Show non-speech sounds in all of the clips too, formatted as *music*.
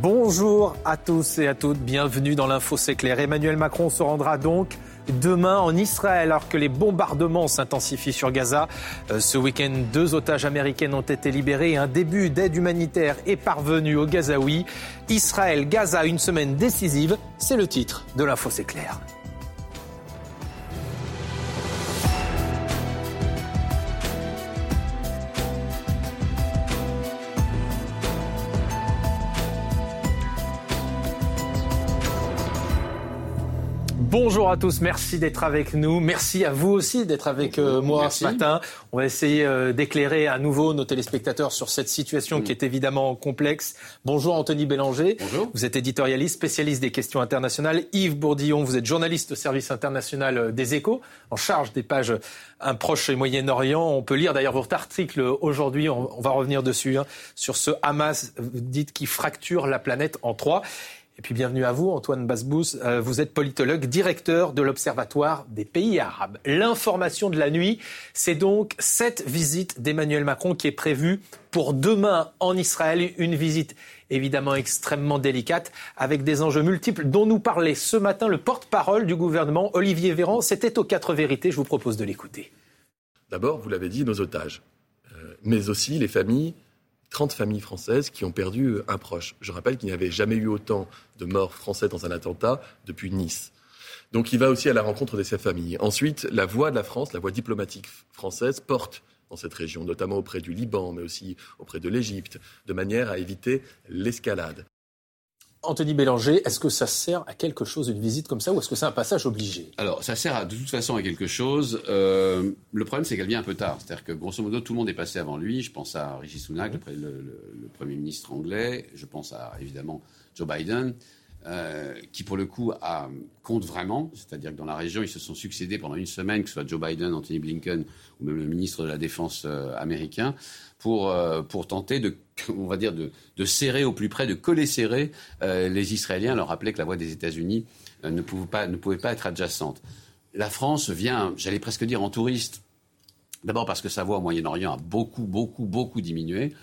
Bonjour à tous et à toutes, bienvenue dans l'info c'est clair. Emmanuel Macron se rendra donc demain en Israël alors que les bombardements s'intensifient sur Gaza. Euh, ce week-end, deux otages américaines ont été libérés un début d'aide humanitaire est parvenu au Gazaoui. Israël, Gaza, une semaine décisive, c'est le titre de l'info c'est Bonjour à tous, merci d'être avec nous. Merci à vous aussi d'être avec euh, moi ce matin. On va essayer euh, d'éclairer à nouveau nos téléspectateurs sur cette situation qui est évidemment complexe. Bonjour Anthony Bélanger. Bonjour. Vous êtes éditorialiste, spécialiste des questions internationales. Yves Bourdillon, vous êtes journaliste au service international euh, des échos, en charge des pages Un Proche et Moyen-Orient. On peut lire d'ailleurs votre article aujourd'hui, on, va revenir dessus, hein, sur ce Hamas, dites, qui fracture la planète en trois. Et puis bienvenue à vous, Antoine Basbous. Euh, vous êtes politologue, directeur de l'Observatoire des pays arabes. L'information de la nuit, c'est donc cette visite d'Emmanuel Macron qui est prévue pour demain en Israël. Une visite évidemment extrêmement délicate, avec des enjeux multiples dont nous parlait ce matin le porte-parole du gouvernement, Olivier Véran. C'était aux quatre vérités. Je vous propose de l'écouter. D'abord, vous l'avez dit, nos otages, euh, mais aussi les familles 30 familles françaises qui ont perdu euh, un proche. Je rappelle qu'il n'y avait jamais eu autant de morts français dans un attentat depuis Nice. Donc il va aussi à la rencontre de ces familles. Ensuite, la voix de la France, la voix diplomatique française porte dans cette région, notamment auprès du Liban, mais aussi auprès de l'Égypte, de manière à éviter l'escalade. Anthony Bélanger, est-ce que ça sert à quelque chose une visite comme ça ou est-ce que c'est un passage obligé? Alors, ça sert de toute façon à quelque chose. Euh, le problème, c'est qu'elle vient un peu tard. C'est-à-dire que, grosso modo, tout le monde est passé avant lui. Je pense à Rishi Sunak, le, le, Premier ministre anglais. Je pense à, évidemment, Joe Biden. Euh, qui pour le coup compte vraiment, c'est-à-dire que dans la région, ils se sont succédés pendant une semaine, que ce soit Joe Biden, Anthony Blinken ou même le ministre de la Défense euh, américain, pour, euh, pour tenter de, on va dire, de, de, serrer au plus près, de coller serrer les Israéliens, leur rappeler que la voix des États-Unis ne, pouvait pas, ne pouvait pas être adjacente. La France vient, j'allais presque dire, en touriste. D'abord parce que sa voix au Moyen-Orient a beaucoup, beaucoup, beaucoup diminué.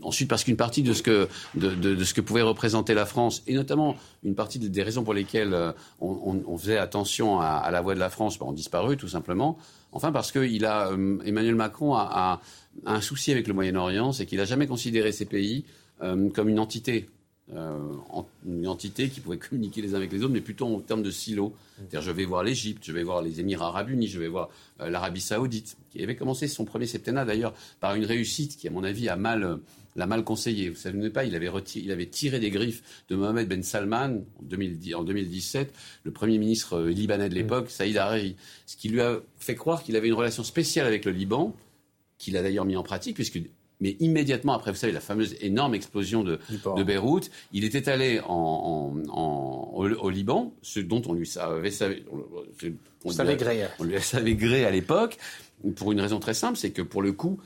Ensuite, parce qu'une partie de ce, que, de, ce que pouvait représenter la France, et notamment une partie des raisons pour lesquelles euh, on, faisait attention à, la voix de la France, ben, ont disparu tout simplement. Enfin, parce que euh, Emmanuel Macron a, un souci avec le Moyen-Orient, c'est qu'il n'a jamais considéré ces pays euh, comme une entité. une entité qui pouvait communiquer les uns avec les autres, mais plutôt en termes de silos. C'est-à-dire, je vais voir l'Égypte, je vais voir les Émirats arabes unis, je vais voir l'Arabie saoudite, qui avait commencé son premier septennat d'ailleurs par une réussite qui, à mon avis, a mal l'a mal conseillé. Vous savez pas, il avait, il avait tiré des griffes de Mohamed Ben Salman en, 2017, le premier ministre euh, libanais de l'époque, Saïd Hariri, ce qui lui a fait croire qu'il avait une relation spéciale avec le Liban, qu'il a d'ailleurs mis en pratique, puisque mais immédiatement après, vous savez, la fameuse énorme explosion de, de Beyrouth, il était allé en, au, Liban, ce dont on lui savait, on, on lui *laughs* savait gré à l'époque, pour une raison très simple, c'est que pour le coup,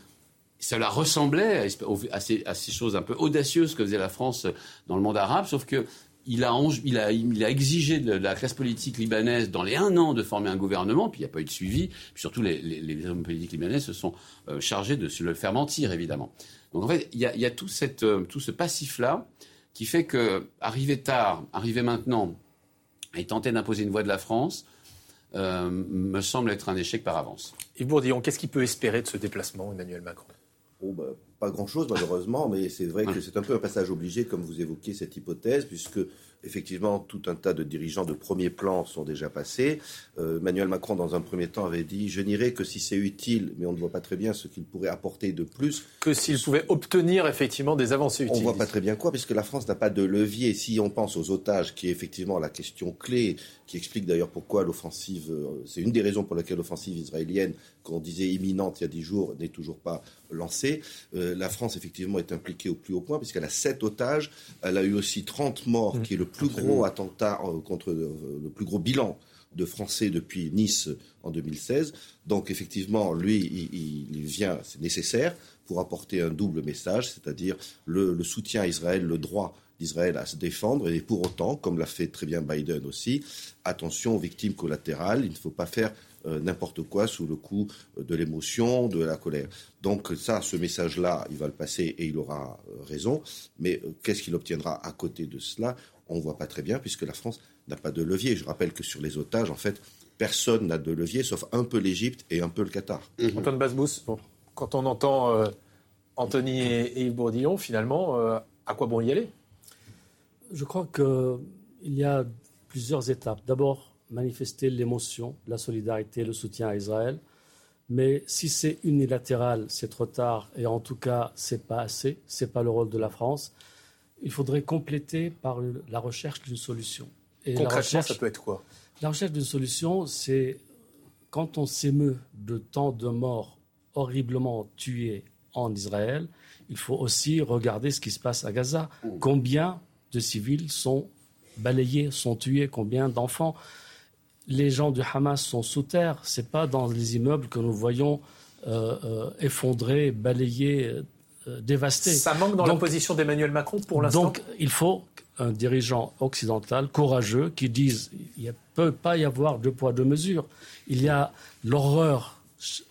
cela ressemblait à, ces, choses un peu audacieuses que faisait la France dans le monde arabe, sauf que il a, exigé de la classe politique libanaise dans les un an de former un gouvernement, puis il n'y a pas eu de suivi, puis surtout les, hommes politiques libanais se sont euh, chargés de le faire mentir, évidemment. Donc en fait, il y a, euh, tout, ce passif-là qui fait que, arriver tard, arriver maintenant, et tenter d'imposer une voix de la France, euh, me semble être un échec par avance. Yves Bourdillon, qu'est-ce qu'il peut espérer de ce déplacement, Emmanuel Macron? Oh, bah, pas grand-chose malheureusement, mais c'est vrai que c'est un peu un passage obligé, comme vous évoquiez cette hypothèse, puisque effectivement tout un tas de dirigeants de premier plan sont déjà passés. Euh, Emmanuel Macron, dans un premier temps, avait dit Je n'irai que si c'est utile, mais on ne voit pas très bien ce qu'il pourrait apporter de plus. Que s'il pouvait obtenir effectivement des avancées utiles. On ne voit pas très bien quoi, puisque la France n'a pas de levier. Si on pense aux otages, qui est effectivement la question clé, qui explique d'ailleurs pourquoi l'offensive, euh, c'est une des raisons pour laquelle l'offensive israélienne, qu'on disait imminente il y a dix jours, n'est toujours pas lancée. Euh, la France, effectivement, est impliquée au plus haut point, puisqu'elle a sept otages. Elle a eu aussi 30 morts, mmh. qui est le plus gros attentat euh, contre le plus gros bilan de Français depuis Nice en 2016. Donc effectivement, lui, il, vient, c'est nécessaire pour apporter un double message, c'est-à-dire le, soutien à Israël, le droit d'Israël à se défendre. Et pour autant, comme l'a fait très bien Biden aussi, attention aux victimes collatérales. Il ne faut pas faire euh, n'importe quoi sous le coup de l'émotion, de la colère. Donc ça, ce message-là, il va le passer et il aura euh, raison. Mais euh, qu'est-ce qu'il obtiendra à côté de cela? On ne voit pas très bien puisque la France n'a pas de levier. Je rappelle que sur les otages, en fait, personne n'a de levier sauf un peu l'Égypte et un peu le Qatar. Mmh. Antoine Basbous, quand on entend Anthony et, Yves Bourdillon, finalement, à quoi bon y aller? Je crois qu'il y a plusieurs étapes. D'abord, manifester l'émotion, la solidarité, le soutien à Israël. Mais si c'est unilatéral, c'est trop tard, et en tout cas, c'est pas assez, c'est pas le rôle de la France. Il faudrait compléter par la recherche d'une solution. Et Concrètement, ça peut être quoi? La recherche d'une solution, c'est quand on s'émeut de tant de morts horriblement tués en Israël, il faut aussi regarder ce qui se passe à Gaza. Combien de civils sont balayés, sont tués, combien d'enfants? Les gens du Hamas sont sous terre. Ce n'est pas dans les immeubles que nous voyons euh, euh, effondrés, balayés, euh. Ça manque dans la position d'Emmanuel Macron pour l'instant. Donc il faut un dirigeant occidental courageux qui dise il ne peut pas y avoir deux poids deux mesures. Il y a l'horreur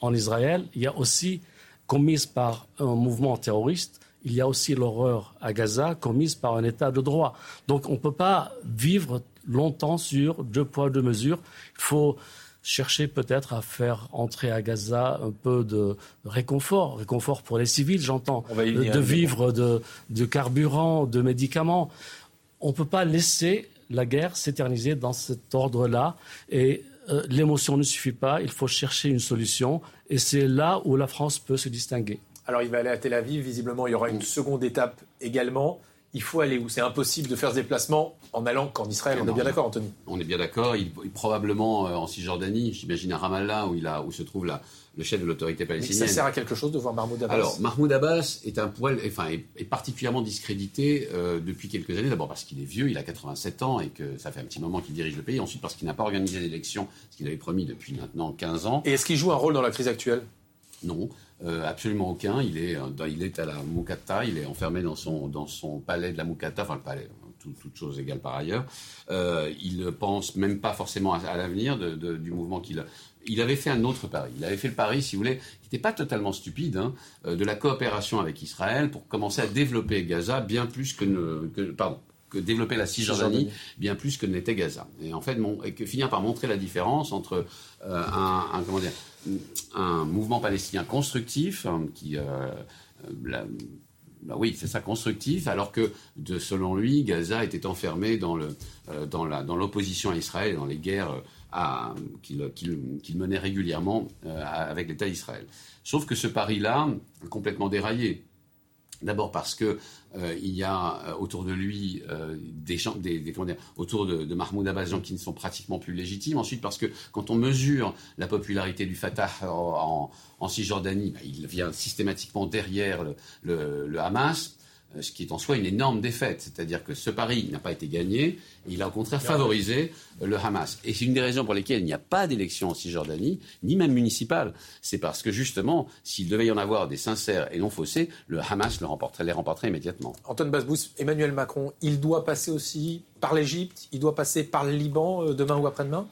en Israël, il y a aussi commise par un mouvement terroriste. Il y a aussi l'horreur à Gaza commise par un État de droit. Donc on ne peut pas vivre longtemps sur deux poids, deux mesures. Il faut chercher peut-être à faire entrer à Gaza un peu de réconfort, réconfort pour les civils, j'entends, de vivre de, carburant, de médicaments. On ne peut pas laisser la guerre s'éterniser dans cet ordre-là et euh, l'émotion ne suffit pas, il faut chercher une solution et c'est là où la France peut se distinguer. Alors il va aller à Tel Aviv, visiblement il y aura une seconde étape également il faut aller où? C'est impossible de faire ce déplacement en allant qu'en Israël. On est bien d'accord, Anthony On est bien d'accord. Il, probablement euh, en Cisjordanie, j'imagine à Ramallah, où, il a, où se trouve le chef de l'autorité palestinienne. Mais ça sert à quelque chose de voir Mahmoud Abbas? Alors, Mahmoud Abbas est un poil, enfin, est, particulièrement discrédité euh, depuis quelques années. D'abord parce qu'il est vieux, il a 87 ans et que ça fait un petit moment qu'il dirige le pays. Ensuite parce qu'il n'a pas organisé d'élection, ce qu'il avait promis depuis maintenant 15 ans. Et est-ce qu'il joue un rôle dans la crise actuelle? Non. Euh, absolument aucun. Il est, euh, il est à la Moukata, il est enfermé dans son, dans son palais de la Moukata, enfin le palais, toute chose égale par ailleurs. Euh, il ne pense même pas forcément à, l'avenir du mouvement qu'il a. Il avait fait un autre pari. Il avait fait le pari, si vous voulez, qui n'était pas totalement stupide, hein, de la coopération avec Israël pour commencer à développer Gaza bien plus que, que pardon, que développer la Cisjordanie bien plus que ne l'était Gaza. Et en fait, et que finir par montrer la différence entre un, un, comment dire, un mouvement palestinien constructif hein, qui. Euh, euh, bah oui, c'est ça, constructif, alors que, de, selon lui, Gaza était enfermé dans, le, euh, dans, la, dans l'opposition à Israël, dans les guerres qu'il, menait régulièrement avec l'État d'Israël. Sauf que ce pari-là a complètement déraillé. D'abord parce que euh, il y a euh, autour de lui euh, des gens, autour de, Mahmoud Abbas, gens qui ne sont pratiquement plus légitimes. Ensuite, parce que quand on mesure la popularité du Fatah en, Cisjordanie, bah, il vient systématiquement derrière le Hamas. Euh, ce qui est en soi une énorme défaite. C'est-à-dire que ce pari n'a pas été gagné, il a au contraire favorisé euh, le Hamas. Et c'est une des raisons pour lesquelles il n'y a pas d'élection en Cisjordanie, ni même municipale. C'est parce que justement, s'il devait y en avoir des sincères et non faussés, le Hamas le remporterait, les remporterait immédiatement. Antoine Basbous, Emmanuel Macron, il doit passer aussi par l'Égypte, il doit passer par le Liban euh, demain ou après-demain?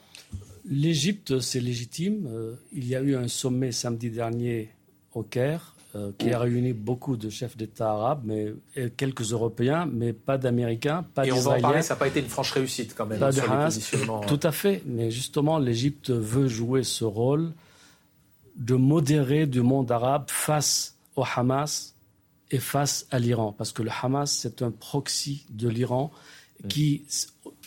L'Égypte, c'est légitime. Il y a eu un sommet samedi dernier au Caire euh, qui a réuni beaucoup de chefs d'État arabes, mais et quelques Européens, mais pas d'Américains, pas d'Israéliens. Et on va en parler, ça n'a pas été une franche réussite quand même pas sur les Tout à fait, mais justement, l'Égypte veut jouer ce rôle de modérer du monde arabe face au Hamas et face à l'Iran, parce que le Hamas c'est un proxy de l'Iran qui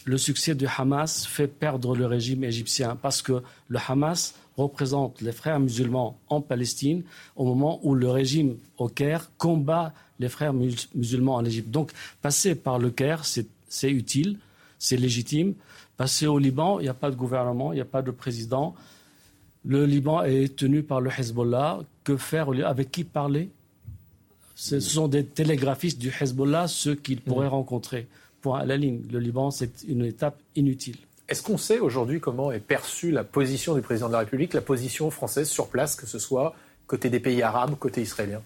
le succès du Hamas fait perdre le régime égyptien. Parce que le Hamas représente les frères musulmans en Palestine au moment où le régime au Caire combat les frères musulmans en Égypte. Donc passer par le Caire, c'est utile, c'est légitime. Passer au Liban, il n'y a pas de gouvernement, il n'y a pas de président. Le Liban est tenu par le Hezbollah. Que faire Avec qui parler? Ce sont des télégraphistes du Hezbollah, ceux qu'il pourrait rencontrer. Point à la ligne. Le Liban, c'est une étape inutile. Est-ce qu'on sait aujourd'hui comment est perçue la position du président de la République, la position française sur place, que ce soit côté des pays arabes, côté israélien?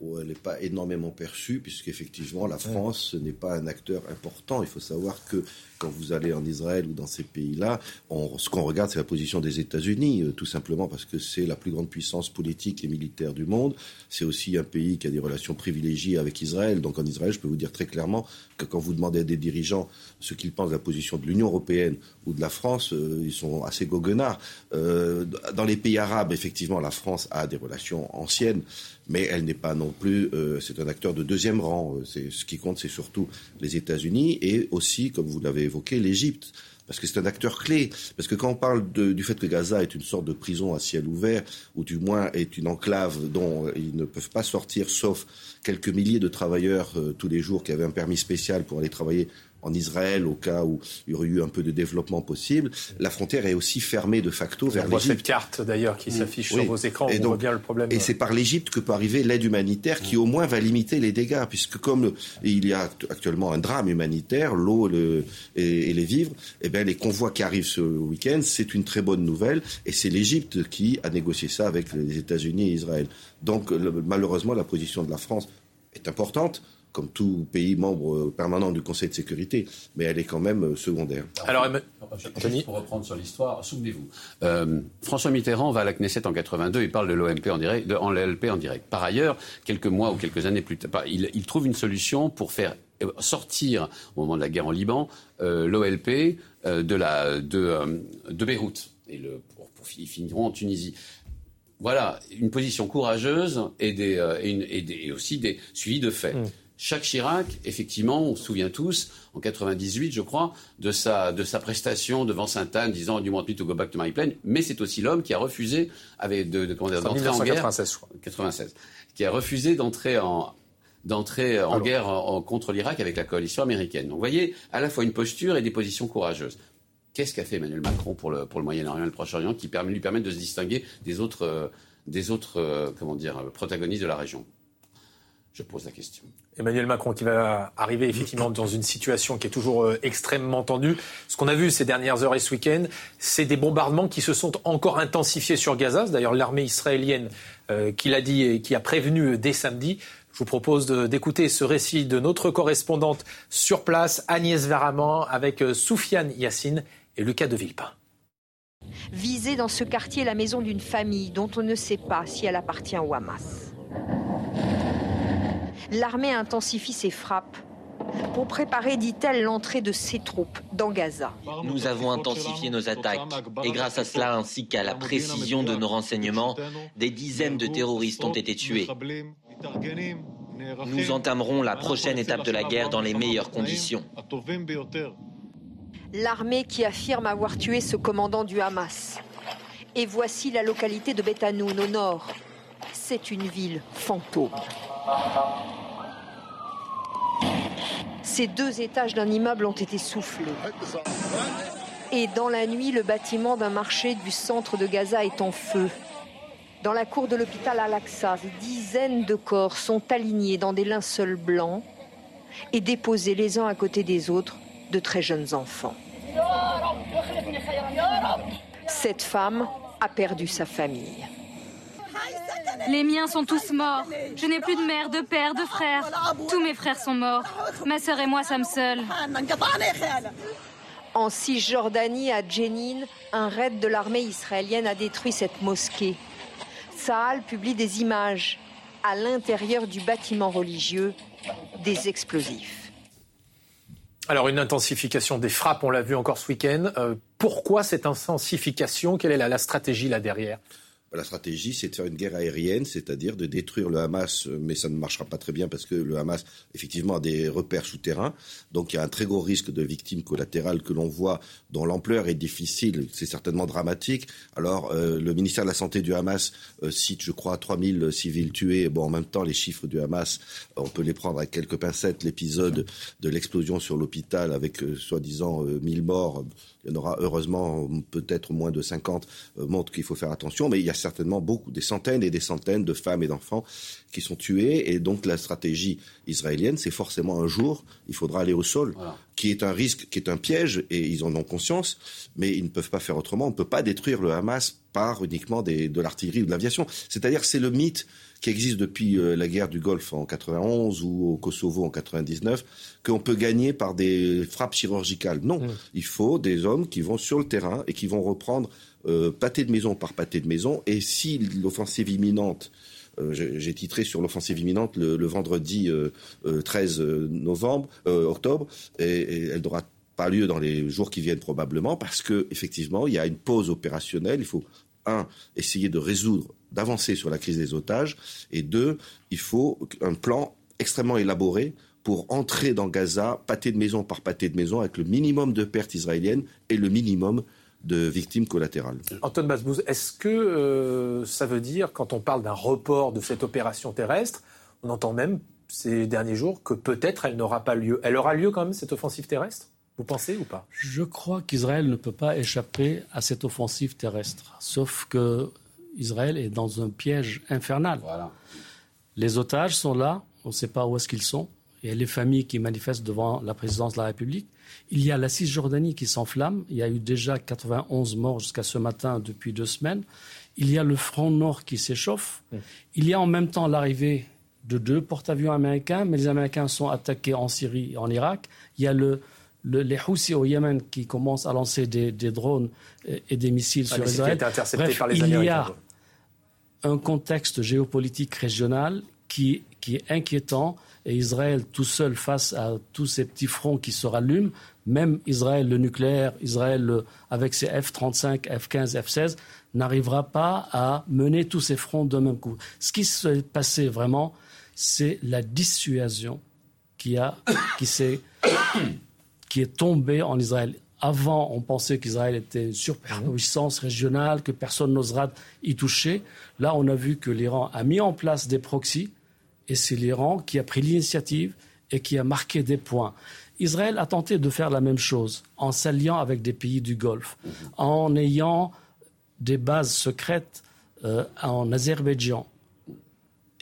Où elle n'est pas énormément perçue, puisqu'effectivement, la France n'est pas un acteur important. Il faut savoir que quand vous allez en Israël ou dans ces pays-là, ce qu'on regarde, c'est la position des États-Unis, euh, tout simplement parce que c'est la plus grande puissance politique et militaire du monde. C'est aussi un pays qui a des relations privilégiées avec Israël. Donc en Israël, je peux vous dire très clairement que quand vous demandez à des dirigeants ce qu'ils pensent de la position de l'Union européenne ou de la France, euh, ils sont assez goguenards. Euh, dans les pays arabes, effectivement, la France a des relations anciennes, mais elle n'est pas non plus. c'est un acteur de deuxième rang. C'est ce qui compte, c'est surtout les États-Unis et aussi, comme vous l'avez évoqué l'Égypte parce que c'est un acteur clé. Parce que quand on parle du fait que Gaza est une sorte de prison à ciel ouvert, ou du moins est une enclave dont ils ne peuvent pas sortir, sauf quelques milliers de travailleurs euh, tous les jours qui avaient un permis spécial pour aller travailler en Israël au cas où il y aurait eu un peu de développement possible. La frontière est aussi fermée de facto vers l'Égypte. cette carte d'ailleurs qui s'affiche sur vos écrans, et on voit bien le problème. Et c'est par l'Égypte que peut arriver l'aide humanitaire qui au moins va limiter les dégâts, puisque comme il y a actuellement un drame humanitaire, l'eau et, et, les vivres, eh bien les convois qui arrivent ce week-end, c'est une très bonne nouvelle, et c'est l'Égypte qui a négocié ça avec les États-Unis et Israël. Donc malheureusement, la position de la France est importante comme tout pays membre euh, permanent du Conseil de sécurité, mais elle est quand même euh, secondaire. Alors, Juste pour reprendre sur l'histoire, souvenez-vous, euh, François Mitterrand va à la Knesset en 82, il parle de l'OMP en direct, de, en l'LP en direct. Par ailleurs, quelques mois ou quelques années plus tard, il, il trouve une solution pour faire sortir, au moment de la guerre en Liban, l'OLP de, la, de, de Beyrouth. Et le, pour, pour, ils finiront en Tunisie voilà une position courageuse et, des, et, une, et, des, et aussi des suivis de faits. Mm. Jacques Chirac, effectivement, on se souvient tous, en 98, je crois, de sa, de sa prestation devant Sainte-Anne, disant du want me to go back to my plane. Mais c'est aussi l'homme qui a refusé avec de, de, d'entrer en guerre. 96, Qui a refusé d'entrer en, d'entrer en guerre contre l'Irak avec la coalition américaine. Donc, vous voyez, à la fois une posture et des positions courageuses. Qu'est-ce qu'a fait Emmanuel Macron pour le, pour le Moyen-Orient et le Proche-Orient qui permet, lui permettent de se distinguer des autres, euh, des autres euh, comment dire, protagonistes de la région? Je pose la question. Emmanuel Macron qui va arriver effectivement dans une situation qui est toujours euh, extrêmement tendue. Ce qu'on a vu ces dernières heures et ce week-end, c'est des bombardements qui se sont encore intensifiés sur Gaza. D'ailleurs, l'armée israélienne euh, qui l'a dit et qui a prévenu dès samedi. Je vous propose d'écouter ce récit de notre correspondante sur place, Agnès Varaman, avec euh, Soufiane Yassine et Lucas de Villepin. Visée dans ce quartier la maison d'une famille dont on ne sait pas si elle appartient au Hamas l'armée intensifie ses frappes pour préparer, dit-elle, l'entrée de ses troupes dans Gaza. Nous avons intensifié nos attaques et grâce à cela ainsi qu'à la précision de nos renseignements, des dizaines de terroristes ont été tués. Nous entamerons la prochaine étape de la guerre dans les meilleures conditions. L'armée qui affirme avoir tué ce commandant du Hamas. Et voici la localité de Betanoun au nord. C'est une ville fantôme. Ces deux étages d'un immeuble ont été soufflés. Et dans la nuit, le bâtiment d'un marché du centre de Gaza est en feu. Dans la cour de l'hôpital Al-Aqsa, des dizaines de corps sont alignés dans des linceuls blancs et déposés les uns à côté des autres de très jeunes enfants. Cette femme a perdu sa famille. Les miens sont tous morts. Je n'ai plus de mère, de père, de frère. Tous mes frères sont morts. Ma sœur et moi sommes seuls. En Cisjordanie, à Jenin, un raid de l'armée israélienne a détruit cette mosquée. Saal publie des images à l'intérieur du bâtiment religieux, des explosifs. Alors une intensification des frappes, on l'a vu encore ce week-end. Euh, pourquoi cette intensification? Quelle est la stratégie là derrière? La stratégie, c'est de faire une guerre aérienne, c'est-à-dire de détruire le Hamas, mais ça ne marchera pas très bien parce que le Hamas, effectivement, a des repères souterrains. Donc il y a un très gros risque de victimes collatérales que l'on voit, dont l'ampleur est difficile, c'est certainement dramatique. Alors euh, le ministère de la Santé du Hamas euh, cite, je crois, 3000 civils tués. Bon, en même temps, les chiffres du Hamas, on peut les prendre avec quelques pincettes. L'épisode de l'explosion sur l'hôpital avec euh, soi-disant 1000 morts il y en aura heureusement peut-être moins de 50 euh, montrent qu'il faut faire attention, mais il y a certainement beaucoup, des centaines et des centaines de femmes et d'enfants qui sont tués. Et donc la stratégie israélienne, c'est forcément un jour, il faudra aller au sol, qui est un risque, qui est un piège, et ils en ont conscience, mais ils ne peuvent pas faire autrement. On ne peut pas détruire le Hamas par uniquement de l'artillerie ou de l'aviation. C'est-à-dire, c'est le mythe qui existe depuis euh, la guerre du Golfe en 91 ou au Kosovo en 99, qu'on peut gagner par des frappes chirurgicales. Non, mmh. il faut des hommes qui vont sur le terrain et qui vont reprendre euh, pâté de maison par pâté de maison. Et si l'offensive imminente euh, j'ai titré sur l'offensive imminente le, vendredi 13 novembre, octobre, et, elle n'aura pas lieu dans les jours qui viennent probablement, parce que effectivement, il y a une pause opérationnelle. Il faut un essayer de résoudre d'avancer sur la crise des otages, et deux, il faut un plan extrêmement élaboré pour entrer dans Gaza, pâté de maison par pâté de maison, avec le minimum de pertes israéliennes et le minimum de victimes collatérales. Antoine Basbouz, est-ce que euh, ça veut dire, quand on parle d'un report de cette opération terrestre, on entend même ces derniers jours que peut-être elle n'aura pas lieu? Elle aura lieu quand même, cette offensive terrestre? Vous pensez ou pas? Je crois qu'Israël ne peut pas échapper à cette offensive terrestre. Sauf que Israël est dans un piège infernal. Les otages sont là, on ne sait pas où est-ce qu'ils sont. Il y a les familles qui manifestent devant la présidence de la République. Il y a la Cisjordanie qui s'enflamme. Il y a eu déjà 91 morts jusqu'à ce matin depuis deux semaines. Il y a le front nord qui s'échauffe. Il y a en même temps l'arrivée de deux porte-avions américains, mais les Américains sont attaqués en Syrie et en Irak. Il y a le, les Houthis au Yémen qui commencent à lancer des, drones et, des missiles ah, sur Israël. Bref, par les il y a un contexte géopolitique régional qui, qui est inquiétant et Israël tout seul face à tous ces petits fronts qui se rallument, même Israël le nucléaire, Israël avec ses F-35, F-15, F-16, n'arrivera pas à mener tous ces fronts d'un même coup. Ce qui s'est passé vraiment, c'est la dissuasion qui, a, qui, est, qui est tombée en Israël. Avant, on pensait qu'Israël était une superpuissance régionale, que personne n'osera y toucher. Là, on a vu que l'Iran a mis en place des proxys, et c'est l'Iran qui a pris l'initiative et qui a marqué des points. Israël a tenté de faire la même chose en s'alliant avec des pays du Golfe, en ayant des bases secrètes euh, en Azerbaïdjan,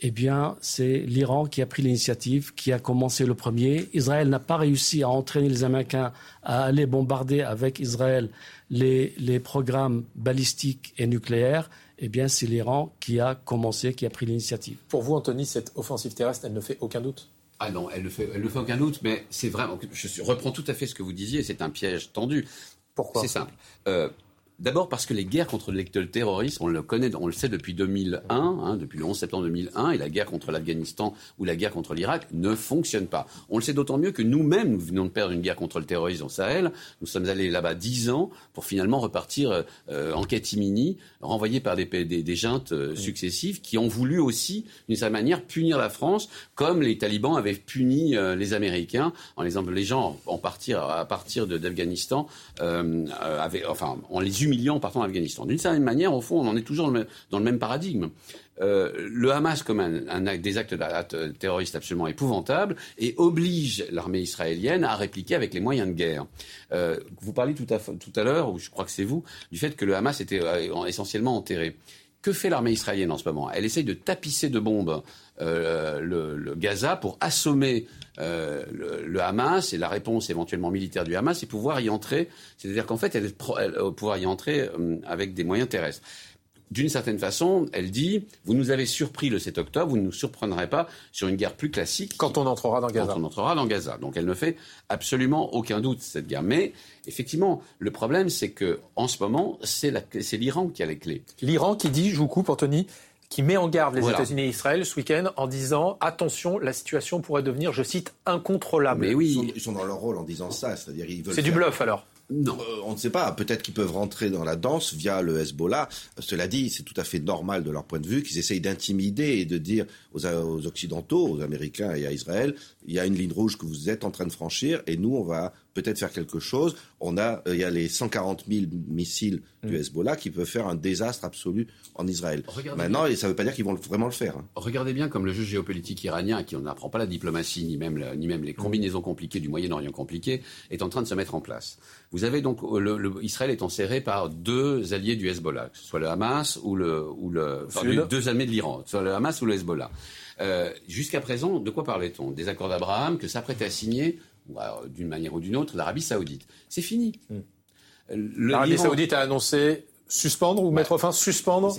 eh bien, c'est l'Iran qui a pris l'initiative, qui a commencé le premier. Israël n'a pas réussi à entraîner les Américains à aller bombarder avec Israël les, programmes balistiques et nucléaires. Eh bien, c'est l'Iran qui a commencé, qui a pris l'initiative. Pour vous, Anthony, cette offensive terrestre, elle ne fait aucun doute? Ah non, elle ne fait, elle ne fait aucun doute, mais c'est vraiment. Je reprends tout à fait ce que vous disiez, c'est un piège tendu. Pourquoi? C'est simple. Euh, D'abord parce que les guerres contre le terrorisme, on le connaît, on le sait depuis 2001, hein, depuis le 11 septembre 2001, et la guerre contre l'Afghanistan ou la guerre contre l'Irak ne fonctionne pas. On le sait d'autant mieux que nous-mêmes, nous venons de perdre une guerre contre le terrorisme au Sahel. Nous sommes allés là-bas dix ans pour finalement repartir euh, en catimini, renvoyés par des, des, des juntes euh, successives qui ont voulu aussi, d'une certaine manière, punir la France, comme les talibans avaient puni euh, les Américains en les obligeant en partir, à partir d'Afghanistan, enfin, en les d'Afghanistan. D'une certaine manière, au fond, on en est toujours dans le même paradigme. Euh, le Hamas comme un, des actes terroristes absolument épouvantables et oblige l'armée israélienne à répliquer avec les moyens de guerre. Euh, vous parliez tout à, tout à l'heure, ou je crois que c'est vous, du fait que le Hamas était euh, essentiellement enterré. Que fait l'armée israélienne en ce moment? Elle essaye de tapisser de bombes euh, le, Gaza pour assommer euh, le, Hamas. Et la réponse éventuellement militaire du Hamas et pouvoir y entrer. C'est-à-dire qu'en fait, elle, elle, pouvoir y entrer euh, avec des moyens terrestres d'une certaine façon, elle dit Vous nous avez surpris le 7 octobre, vous ne nous surprendrez pas sur une guerre plus classique. Quand on entrera dans Gaza. Quand on entrera dans Gaza. Donc elle ne fait absolument aucun doute, cette guerre. Mais effectivement, le problème, c'est que en ce moment, c'est l'Iran qui a les clés. L'Iran qui dit Je vous coupe, Anthony qui met en garde les États-Unis et Israël ce week-end en disant attention, la situation pourrait devenir, je cite, incontrôlable. Mais oui, ils sont, dans leur rôle en disant ça, c'est-à-dire ils veulent. C'est du bluff alors. Non. Euh, on ne sait pas. Peut-être qu'ils peuvent rentrer dans la danse via le Hezbollah. Cela dit, c'est tout à fait normal de leur point de vue qu'ils essayent d'intimider et de dire aux, aux, Occidentaux, aux Américains et à Israël, il y a une ligne rouge que vous êtes en train de franchir et nous, on va peut-être faire quelque chose. On a, euh, il y a les 140 000 missiles du mm. Hezbollah qui peuvent faire un désastre absolu en Israël. Maintenant, et ça ne veut pas dire qu'ils vont vraiment le faire. Hein. Regardez bien comme le jeu géopolitique iranien, qui n'apprend pas la diplomatie ni même, ni même les mm. combinaisons compliquées du Moyen-Orient compliqué, est en train de se mettre en place. Vous avez donc euh, le, Israël est enserré par deux alliés du Hezbollah, que ce soit le Hamas ou le, ou le deux alliés de l'Iran, soit le Hamas ou le Hezbollah. Euh, jusqu'à présent, de quoi parlait-on? Des accords d'Abraham que s'apprêtait à signer d'une manière ou d'une autre, l'Arabie saoudite. C'est fini. Hmm. L'Arabie saoudite a annoncé Suspendre ou mettre fin Suspendre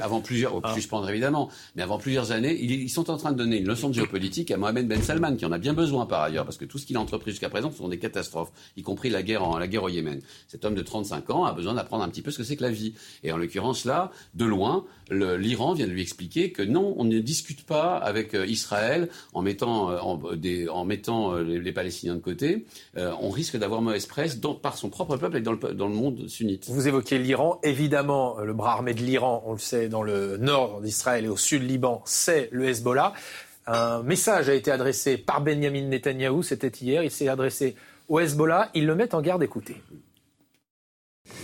avant, plusieurs, ah. suspendre évidemment, mais avant plusieurs années, ils, sont en train de donner une leçon de géopolitique à Mohamed Ben Salman, qui en a bien besoin par ailleurs, parce que tout ce qu'il a entrepris jusqu'à présent ce sont des catastrophes, y compris la guerre, en, la guerre au Yémen. Cet homme de 35 ans a besoin d'apprendre un petit peu ce que c'est que la vie. Et en l'occurrence là, de loin, l'Iran vient de lui expliquer que non, on ne discute pas avec euh, Israël en mettant, euh, en, des, en mettant euh, les, Palestiniens de côté. on risque d'avoir mauvaise presse par son propre peuple et dans le, dans le monde sunnite. Vous évoquez l'Iran évidemment, le bras armé de l'Iran, on le sait, dans le nord d'Israël et au sud du Liban, c'est le Hezbollah. Un message a été adressé par Benjamin Netanyahou, c'était hier, il s'est adressé au Hezbollah, il le met en garde, écoutez.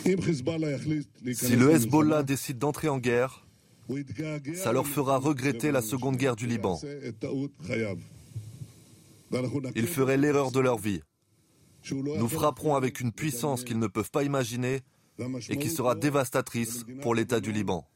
Si le Hezbollah décide d'entrer en guerre, ça leur fera regretter la seconde guerre du Liban. Ils feraient l'erreur de leur vie. Nous frapperons avec une puissance qu'ils ne peuvent pas imaginer et qui sera dévastatrice pour l'État du Liban.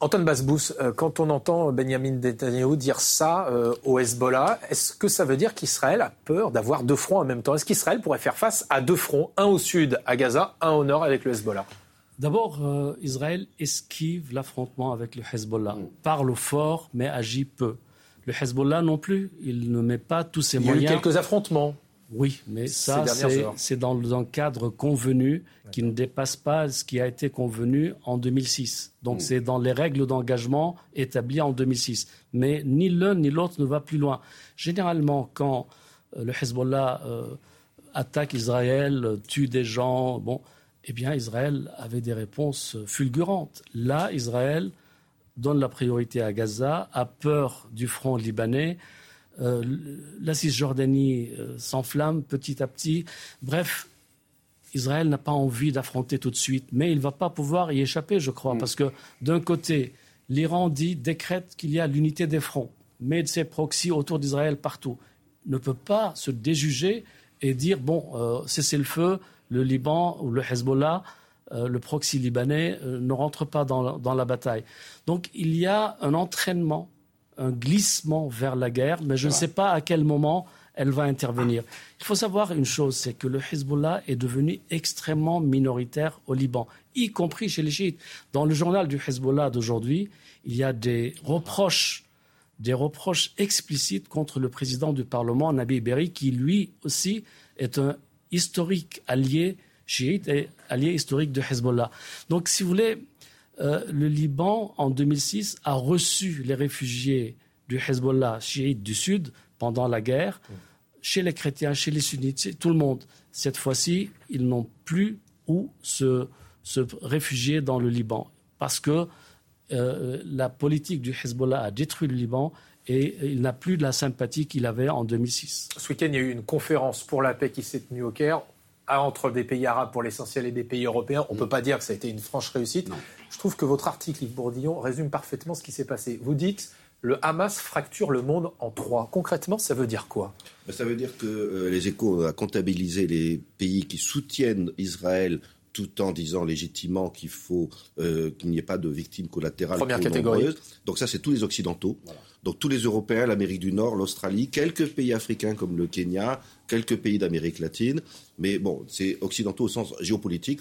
Antoine Basbous, euh, quand on entend Benjamin Netanyahu dire ça euh, au Hezbollah, est-ce que ça veut dire qu'Israël a peur d'avoir deux fronts en même temps? Est-ce qu'Israël pourrait faire face à deux fronts, un au sud à Gaza, un au nord avec le Hezbollah? D'abord, euh, Israël esquive l'affrontement avec le Hezbollah, parle fort mais agit peu. Le Hezbollah non plus, il ne met pas tous ses moyens. Il y a eu quelques affrontements. Oui, mais ça, c'est dans, un cadre convenu qui ne dépasse pas ce qui a été convenu en 2006. Donc c'est dans les règles d'engagement établies en 2006. Mais ni l'un ni l'autre ne va plus loin. Généralement, quand euh, le Hezbollah euh, attaque Israël, tue des gens, bon, eh bien Israël avait des réponses fulgurantes. Là, Israël donne la priorité à Gaza, a peur du front libanais. Euh, la Cisjordanie euh, s'enflamme petit à petit. Bref, Israël n'a pas envie d'affronter tout de suite, mais il ne va pas pouvoir y échapper, je crois, mm. parce que d'un côté, l'Iran dit, décrète qu'il y a l'unité des fronts, met ses proxys autour d'Israël partout, ne peut pas se déjuger et dire, bon, euh, cessez le feu, le Liban ou le Hezbollah, le proxy libanais, ne rentre pas dans la bataille. Donc il y a un entraînement un glissement vers la guerre, mais je ne sais pas à quel moment elle va intervenir. Il faut savoir une chose, c'est que le Hezbollah est devenu extrêmement minoritaire au Liban, y compris chez les chiites. Dans le journal du Hezbollah d'aujourd'hui, il y a des reproches, des reproches explicites contre le président du Parlement, Nabi Berri, qui lui aussi est un historique allié chiite et allié historique de Hezbollah. Donc, si vous voulez, euh, le Liban, en 2006, a reçu les réfugiés du Hezbollah chiite du Sud pendant la guerre, chez les chrétiens, chez les sunnites, chez tout le monde. Cette fois-ci, ils n'ont plus où se, réfugier dans le Liban, parce que euh, la politique du Hezbollah a détruit le Liban et il n'a plus de la sympathie qu'il avait en 2006. Ce week-end, il y a eu une conférence pour la paix qui s'est tenue au Caire entre des pays arabes pour l'essentiel et des pays européens. On ne peut pas dire que ça a été une franche réussite. Je trouve que votre article, Yves Bourdillon, résume parfaitement ce qui s'est passé. Vous dites le Hamas fracture le monde en trois. Concrètement, ça veut dire quoi? Ben, Ça veut dire que euh, les échos ont comptabilisé les pays qui soutiennent Israël tout en disant légitimement qu'il faut euh, qu'il n'y ait pas de victimes collatérales Première catégorie. Donc ça, c'est tous les Occidentaux. Donc tous les Européens, l'Amérique du Nord, l'Australie, quelques pays africains comme le Kenya, quelques pays d'Amérique latine. Mais bon, c'est occidentaux au sens géopolitique.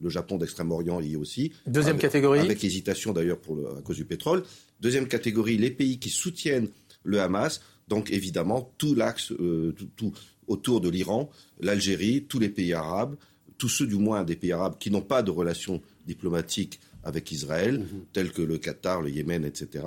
Le Japon d'Extrême-Orient y est aussi. Deuxième catégorie. Avec hésitation d'ailleurs à cause du pétrole. Deuxième catégorie, les pays qui soutiennent le Hamas. Donc évidemment, tout l'axe euh, tout, autour de l'Iran, l'Algérie, tous les pays arabes, tous ceux du moins des pays arabes qui n'ont pas de relations diplomatiques avec Israël, mhm. tels que le Qatar, le Yémen, etc.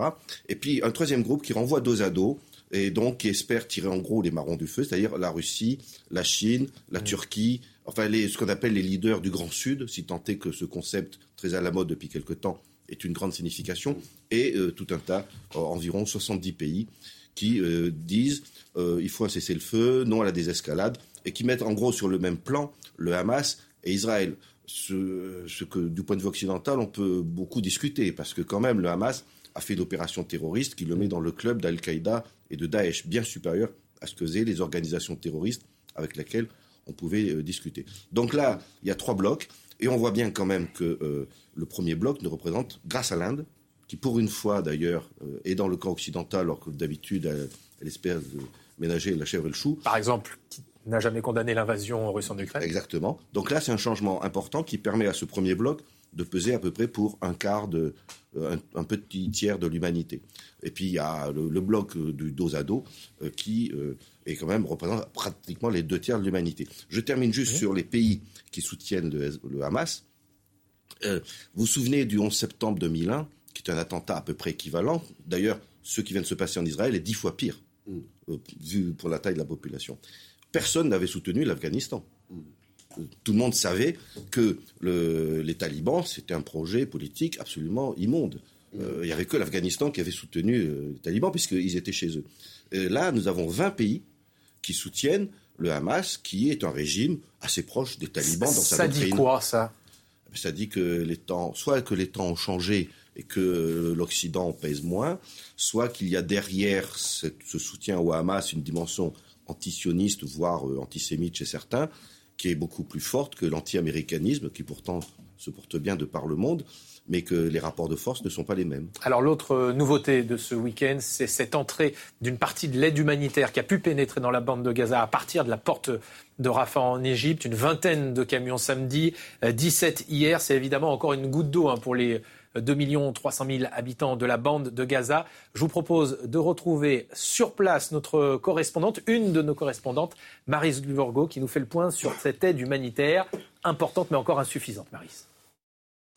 Et puis un troisième groupe qui renvoie dos à dos et donc qui espère tirer en gros les marrons du feu, c'est-à-dire la Russie, la Chine, la mhm. Turquie, enfin les, ce qu'on appelle les leaders du Grand Sud, si tant est que ce concept très à la mode depuis quelque temps est une grande signification, et euh, tout un tas, euh, environ 70 pays, qui euh, disent il faut un cessez-le-feu, non à la désescalade, et qui mettent en gros sur le même plan le Hamas et Israël. Ce, ce, que, du point de vue occidental, on peut beaucoup discuter, parce que quand même, le Hamas a fait d'opérations terroristes qui le met dans le club d'Al-Qaïda et de Daesh, bien supérieur à ce que faisaient les organisations terroristes avec lesquelles on pouvait euh, discuter. Donc là, il y a trois blocs, et on voit bien quand même que euh, le premier bloc ne représente, grâce à l'Inde, qui pour une fois d'ailleurs euh, est dans le camp occidental, alors que d'habitude elle, espère ménager la chèvre et le chou. Par exemple, qui n'a jamais condamné l'invasion russe en Ukraine. Exactement. Donc là, c'est un changement important qui permet à ce premier bloc de peser à peu près pour un quart de, euh, un, petit tiers de l'humanité. Et puis il y a le, bloc du dos à dos euh, qui euh, est quand même représente pratiquement les deux tiers de l'humanité. Je termine juste sur les pays qui soutiennent le, Hamas. vous vous souvenez du 11 septembre 2001, qui est un attentat à peu près équivalent. D'ailleurs, ce qui vient de se passer en Israël est dix fois pire, mm. vu pour la taille de la population. Personne n'avait soutenu l'Afghanistan. Mm tout le monde savait que les talibans, c'était un projet politique absolument immonde. Euh, il n'y avait que l'Afghanistan qui avait soutenu euh, les talibans, puisqu'ils étaient chez eux. là, nous avons 20 pays qui soutiennent le Hamas, qui est un régime assez proche des talibans dans sa Ça dit quoi, ça? Ça dit que les temps, soit que les temps ont changé et que l'Occident pèse moins, soit qu'il y a derrière ce soutien au Hamas une dimension antisioniste, voire euh, antisémite chez certains, qui est beaucoup plus forte que l'anti-américanisme, qui pourtant se porte bien de par le monde, mais que les rapports de force ne sont pas les mêmes. Alors l'autre nouveauté de ce week-end, c'est cette entrée d'une partie de l'aide humanitaire qui a pu pénétrer dans la bande de Gaza à partir de la porte de Rafah en Égypte. Une vingtaine de camions samedi, 17 euh, hier. C'est évidemment encore une goutte d'eau hein, pour les 2 300 000 habitants de la bande de Gaza. Je vous propose de retrouver sur place notre correspondante, une de nos correspondantes, Maris Glurgo, qui nous fait le point sur cette aide humanitaire importante mais encore insuffisante. Maris.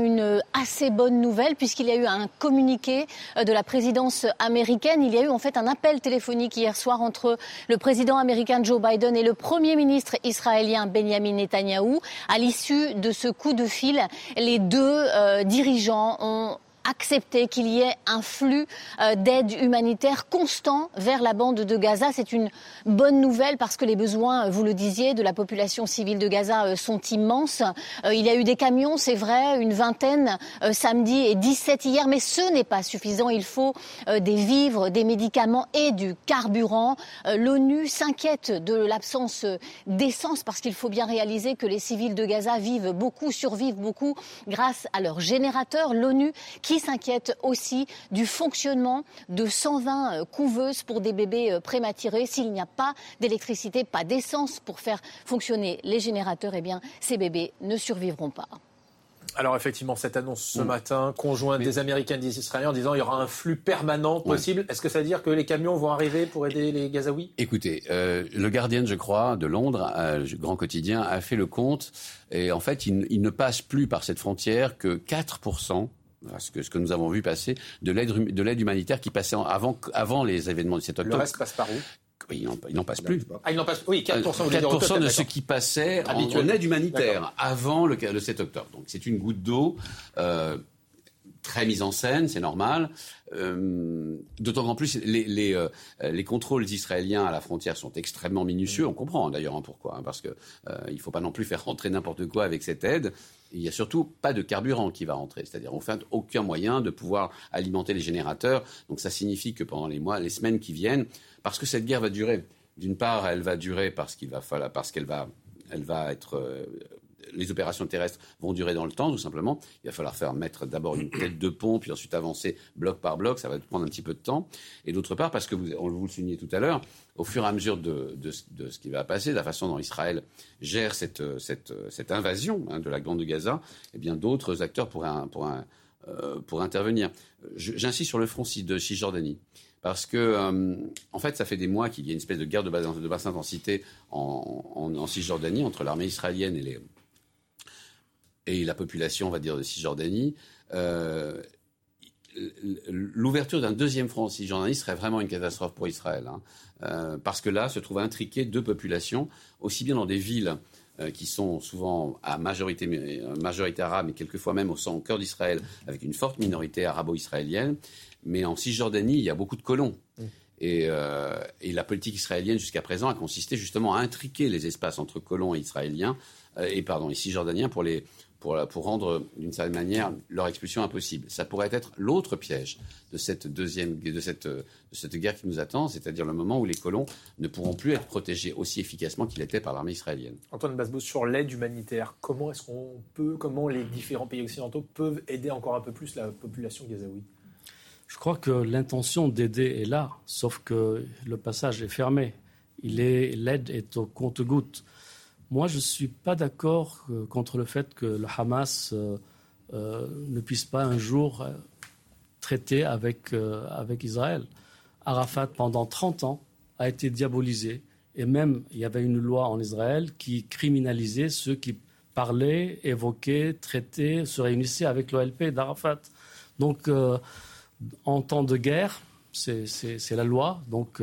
Une assez bonne nouvelle puisqu'il y a eu un communiqué euh, de la présidence américaine. Il y a eu en fait un appel téléphonique hier soir entre le président américain Joe Biden et le premier ministre israélien Benjamin Netanyahou. À l'issue de ce coup de fil, les deux euh, dirigeants ont accepter qu'il y ait un flux euh, d'aide humanitaire constant vers la bande de Gaza. C'est une bonne nouvelle parce que les besoins, vous le disiez, de la population civile de Gaza euh, sont immenses. Euh, il y a eu des camions, c'est vrai, une vingtaine samedi et 17 hier, mais ce n'est pas suffisant. Il faut des vivres, des médicaments et du carburant. L'ONU s'inquiète de l'absence d'essence parce qu'il faut bien réaliser que les civils de Gaza vivent beaucoup, survivent beaucoup grâce à leurs générateurs. L'ONU qui s'inquiète aussi du fonctionnement de 120 euh, couveuses pour des bébés euh, prématurés. S'il n'y a pas d'électricité, pas d'essence pour faire fonctionner les générateurs, eh bien, ces bébés ne survivront pas. Alors effectivement, cette annonce ce mm. matin, conjointe des Américains et des Israéliens en disant qu'il y aura un flux permanent possible. Est-ce que ça veut dire que les camions vont arriver pour aider les Gazaouis? Écoutez, euh, le Guardian, je crois, de Londres, grand quotidien, a fait le compte. Et en fait, il, il ne passe plus par cette frontière que 4% ce que, ce que nous avons vu passer, de l'aide, de l'aide humanitaire qui passait avant, avant les événements du 7 octobre. Le reste passe par où? Oui, il n'en passe plus. Ah, il n'en passe Oui, 4%, 4 de ce qui passait en, aide humanitaire avant le, le, 7 octobre. Donc c'est une goutte d'eau. Euh, très mise en scène, c'est normal. Euh, D'autant qu'en plus, les, les, euh, les, contrôles israéliens à la frontière sont extrêmement minutieux. On comprend d'ailleurs hein, pourquoi, hein, parce que euh, il ne faut pas non plus faire rentrer n'importe quoi avec cette aide. Il n'y a surtout pas de carburant qui va rentrer, c'est-à-dire on fait aucun moyen de pouvoir alimenter les générateurs. Donc ça signifie que pendant les mois, les semaines qui viennent, parce que cette guerre va durer. D'une part, elle va durer parce parce qu'elle va, elle va être euh, les opérations terrestres vont durer dans le temps, tout simplement. Il va falloir faire mettre d'abord une tête de pont, puis ensuite avancer bloc par bloc. Ça va prendre un petit peu de temps. Et d'autre part, parce que vous, on vous le soulignez tout à l'heure, au fur et à mesure de, ce qui va passer, de la façon dont Israël gère cette, invasion hein, de la bande de Gaza, eh bien d'autres acteurs pourraient, euh, intervenir. J'insiste sur le front de Cisjordanie. Parce que, euh, en fait, ça fait des mois qu'il y a une espèce de guerre de basse, intensité en Cisjordanie entre l'armée israélienne et les, et la population, on va dire, de Cisjordanie, euh, l'ouverture d'un deuxième front en Cisjordanie serait vraiment une catastrophe pour Israël. Hein. Euh, parce que là se trouvent intriquées deux populations, aussi bien dans des villes euh, qui sont souvent à majorité, majorité arabe, mais quelquefois même au, au cœur d'Israël, avec une forte minorité arabo-israélienne. Mais en Cisjordanie, il y a beaucoup de colons. Mmh. Et, et, la politique israélienne jusqu'à présent a consisté justement à intriquer les espaces entre colons et israéliens, et pardon, et cisjordaniens pour les, pour, rendre, d'une certaine manière, leur expulsion impossible. Ça pourrait être l'autre piège de cette deuxième, de cette, de cette guerre qui nous attend, c'est-à-dire le moment où les colons ne pourront plus être protégés aussi efficacement qu'ils l'étaient par l'armée israélienne. Antoine Basbos, sur l'aide humanitaire, comment est-ce qu'on peut, comment les différents pays occidentaux peuvent aider encore un peu plus la population gazaoui? Je crois que l'intention d'aider est là, sauf que le passage est fermé. l'aide est au compte-goutte. Moi, je ne suis pas d'accord euh, contre le fait que le Hamas euh, euh, ne puisse pas un jour traiter avec, avec Israël. Arafat, pendant 30 ans, a été diabolisé. Et même, il y avait une loi en Israël qui criminalisait ceux qui parlaient, évoquaient, traitaient, se réunissaient avec l'OLP d'Arafat. Donc, en temps de guerre, c'est la loi. Donc,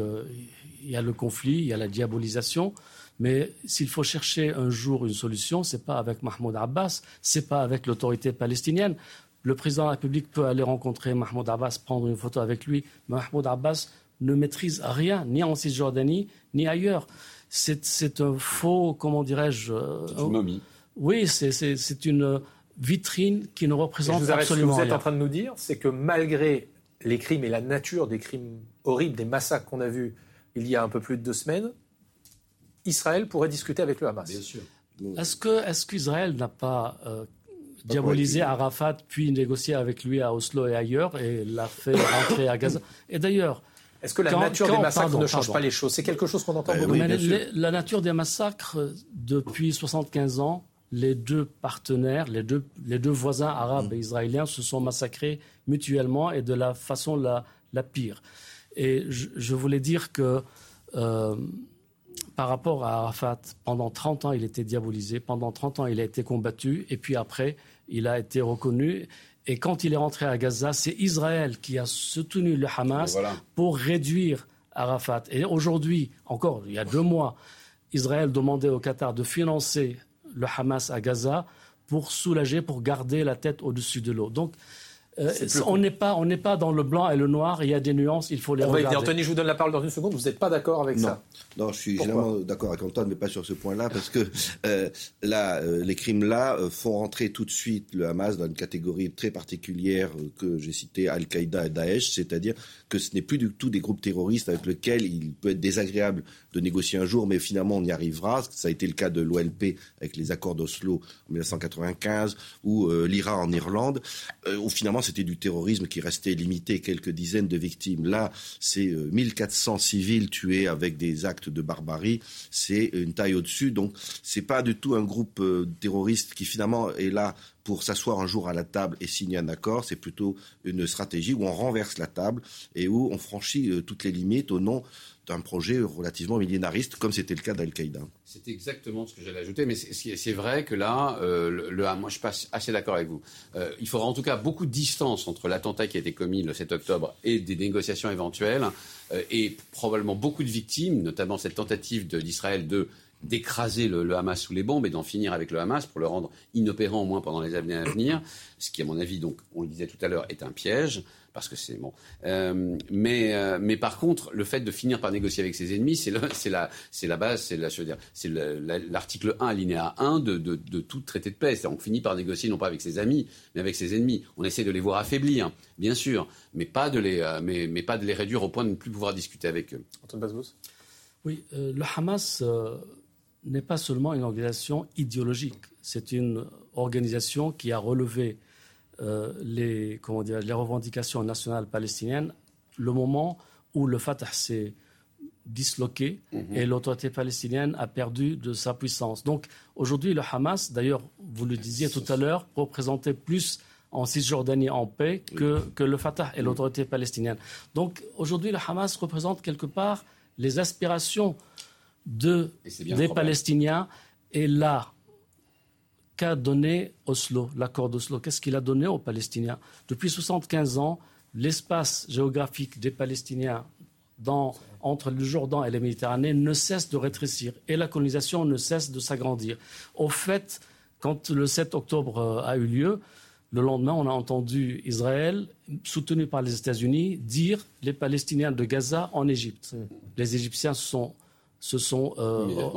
il y a le conflit, il y a la diabolisation. Mais s'il faut chercher un jour une solution, ce n'est pas avec Mahmoud Abbas, ce n'est pas avec l'autorité palestinienne. Le président de la République peut aller rencontrer Mahmoud Abbas, prendre une photo avec lui. Mahmoud Abbas ne maîtrise rien, ni en Cisjordanie, ni ailleurs. C'est un faux, comment dirais-je euh, C'est une momie. Oui, c'est une vitrine qui ne représente absolument rien. Ce que vous êtes en train de nous dire, c'est que malgré les crimes et la nature des crimes horribles, des massacres qu'on a vus il y a un peu plus de deux semaines, Israël pourrait discuter avec le Hamas. Bien sûr. Est-ce que est qu'Israël n'a pas euh, diabolisé Arafat puis négocié avec lui à Oslo et ailleurs et l'a fait *coughs* rentrer à Gaza? Et d'ailleurs. Est-ce que la nature des massacres ne change pas les choses? C'est quelque chose qu'on entend beaucoup. la nature des massacres, depuis 75 ans, les deux partenaires, les deux, les deux voisins arabes et israéliens se sont massacrés mutuellement et de la façon la, la pire. Et je, voulais dire que euh, par rapport à Arafat, pendant 30 ans, il était diabolisé, pendant 30 ans, il a été combattu, et puis après, il a été reconnu. Et quand il est rentré à Gaza, c'est Israël qui a soutenu le Hamas pour réduire Arafat. Et aujourd'hui, encore il y a deux mois, Israël demandait au Qatar de financer le Hamas à Gaza pour soulager, pour garder la tête au-dessus de l'eau. Donc, euh, on n'est pas, on n'est pas dans le blanc et le noir. Il y a des nuances. Il faut les regarder. Anthony, je vous donne la parole dans une seconde. Vous n'êtes pas d'accord avec ça Non, je suis généralement d'accord avec Antoine, mais pas sur ce point-là, parce que euh, là, euh, les crimes là font rentrer tout de suite le Hamas dans une catégorie très particulière que j'ai citée, Al-Qaïda et Daesh, c'est-à-dire que ce n'est plus du tout des groupes terroristes avec lesquels il peut être désagréable de négocier un jour, mais finalement on y arrivera. Ça a été le cas de l'OLP avec les accords d'Oslo en 1995 ou l'IRA en Irlande, où finalement c'était du terrorisme qui restait limité, quelques dizaines de victimes. Là, c'est 1400 euh, civils tués avec des actes de barbarie. C'est une taille au-dessus. Donc, c'est pas du tout un groupe euh, terroriste qui finalement est là pour s'asseoir un jour à la table et signer un accord. C'est plutôt une stratégie où on renverse la table et où on franchit euh, toutes les limites au nom d'un projet relativement millénariste, comme c'était le cas d'Al-Qaïda. C'est exactement ce que j'allais ajouter, mais c'est vrai que là, euh, le, moi je suis assez d'accord avec vous. Euh, il faudra en tout cas beaucoup de distance entre l'attentat qui a été commis le 7 octobre et des négociations éventuelles, et probablement beaucoup de victimes, notamment cette tentative d'Israël de d'écraser le, Hamas sous les bombes et d'en finir avec le Hamas pour le rendre inopérant au moins pendant les années à venir, ce qui à mon avis, donc on le disait tout à l'heure, est un piège parce que c'est bon. Euh, mais euh, mais par contre, le fait de finir par négocier avec ses ennemis, c'est c'est la c'est la base, c'est la je veux dire, c'est l'article 1 alinéa 1 de, de, de tout traité de paix. On finit par négocier non pas avec ses amis, mais avec ses ennemis. On essaie de les voir affaiblir, bien sûr, mais pas de les euh, mais, mais pas de les réduire au point de ne plus pouvoir discuter avec eux. Antoine Oui, le Hamas n'est pas seulement une organisation idéologique, c'est une organisation qui a relevé euh, les, comment dire, les revendications nationales palestiniennes le moment où le Fatah s'est disloqué mhm. et l'autorité palestinienne a perdu de sa puissance. Donc aujourd'hui, le Hamas, d'ailleurs, vous le disiez tout à l'heure, représentait plus en Cisjordanie en paix que, que le Fatah et l'autorité palestinienne. Donc aujourd'hui, le Hamas représente quelque part les aspirations de, des Palestiniens. Et là, qu'a donné Oslo, l'accord d'Oslo? Qu'est-ce qu'il a donné aux Palestiniens? Depuis 75 ans, l'espace géographique des Palestiniens dans, entre le Jordan et la Méditerranée ne cesse de rétrécir et la colonisation ne cesse de s'agrandir. Au fait, quand le 7 octobre euh, a eu lieu, le lendemain, on a entendu Israël, soutenu par les États-Unis, dire les Palestiniens de Gaza en Égypte. Les Égyptiens se sont se sont euh,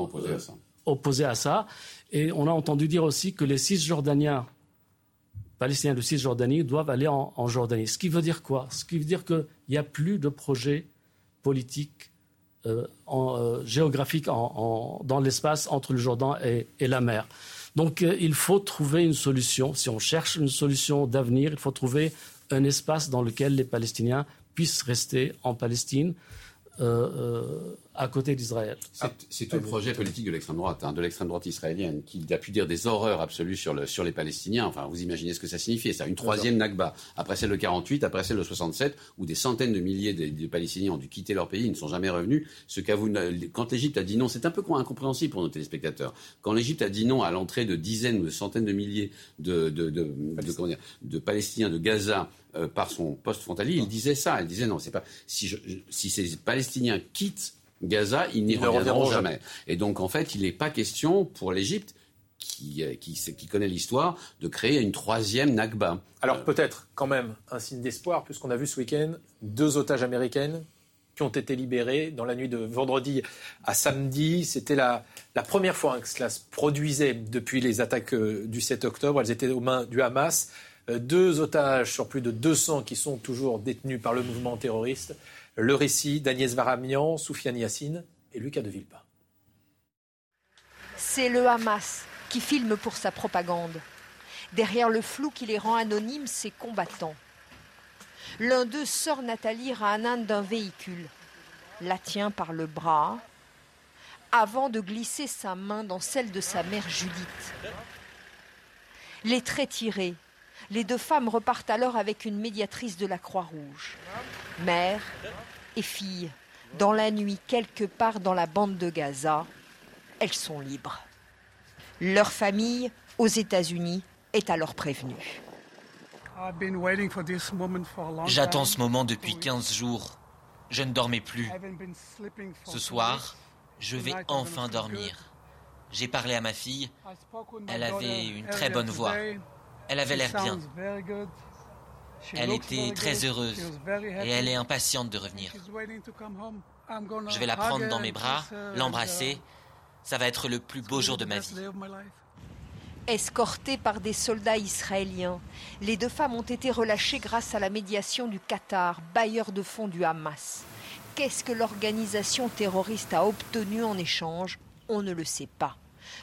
opposés, à ça. Et on a entendu dire aussi que les Cisjordaniens, Palestiniens de Cisjordanie, doivent aller en, Jordanie. Ce qui veut dire quoi? Ce qui veut dire qu'il n'y a plus de projet politique euh, en, euh, géographique dans l'espace entre le Jordan et, la mer. Donc il faut trouver une solution. Si on cherche une solution d'avenir, il faut trouver un espace dans lequel les Palestiniens puissent rester en Palestine à côté d'Israël. C'est tout le projet politique de l'extrême droite, hein, de l'extrême droite israélienne, qui a pu dire des horreurs absolues sur, le, sur les Palestiniens. Enfin, vous imaginez ce que ça signifiait. Ça, une troisième Nakba. Après celle de 48, après celle de 67, où des centaines de milliers de, Palestiniens ont dû quitter leur pays, ils ne sont jamais revenus. Ce vous, quand l'Égypte a dit non, c'est un peu incompréhensible pour nos téléspectateurs. Quand l'Égypte a dit non à l'entrée de dizaines ou de centaines de milliers de, de, de, de Palestiniens de Gaza euh, par son poste frontalier, il disait ça. Il disait non, c'est pas si, si ces Palestiniens quittent Gaza, ils n'y reviendront jamais. Et donc, en fait, il n'est pas question pour l'Égypte, qui, euh, qui, qui, connaît l'histoire, de créer une troisième Nakba. Alors, peut-être quand même un signe d'espoir, puisqu'on a vu ce week-end deux otages américaines qui ont été libérées dans la nuit de vendredi à samedi. C'était la, la, première fois hein, que cela se produisait depuis les attaques euh, du 7 octobre. Elles étaient aux mains du Hamas. Euh, deux otages sur plus de 200 qui sont toujours détenus par le mouvement terroriste. Le récit d'Agnès Varamian, Soufiane Yassine et Lucas de Villepin. C'est le Hamas qui filme pour sa propagande. Derrière le flou qui les rend anonymes, ses combattants. L'un d'eux sort Nathalie Rahanan d'un véhicule, la tient par le bras, avant de glisser sa main dans celle de sa mère Judith. Les traits tirés, les deux femmes repartent alors avec une médiatrice de la Croix-Rouge. Mère et fille, dans la nuit quelque part dans la bande de Gaza, elles sont libres. Leur famille, aux États-Unis, est alors prévenue. J'attends ce moment depuis 15 jours. Je ne dormais plus. Ce soir, je vais enfin dormir. J'ai parlé à ma fille. Elle avait une très bonne voix. Elle avait l'air bien. Elle était très heureuse et elle est impatiente de revenir. Je vais la prendre dans mes bras, l'embrasser. Ça va être le plus beau jour de ma vie. Escortées par des soldats israéliens, les deux femmes ont été relâchées grâce à la médiation du Qatar, bailleur de fonds du Hamas. Qu'est-ce que l'organisation terroriste a obtenu en échange? On ne le sait pas.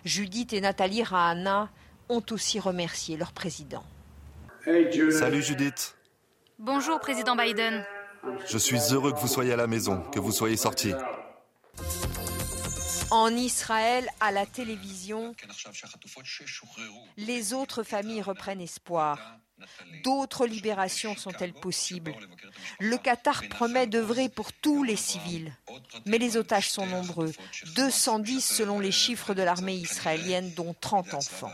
Judith et Nathalie Rahana ont aussi remercié leur président. Salut Judith. Bonjour président Biden. Je suis heureux que vous soyez à la maison, que vous soyez sorti. En Israël, à la télévision, les autres familles reprennent espoir. D'autres libérations sont-elles possibles? Le Qatar promet d'œuvrer pour tous les civils. Mais les otages sont nombreux, 210 selon les chiffres de l'armée israélienne, dont 30 enfants.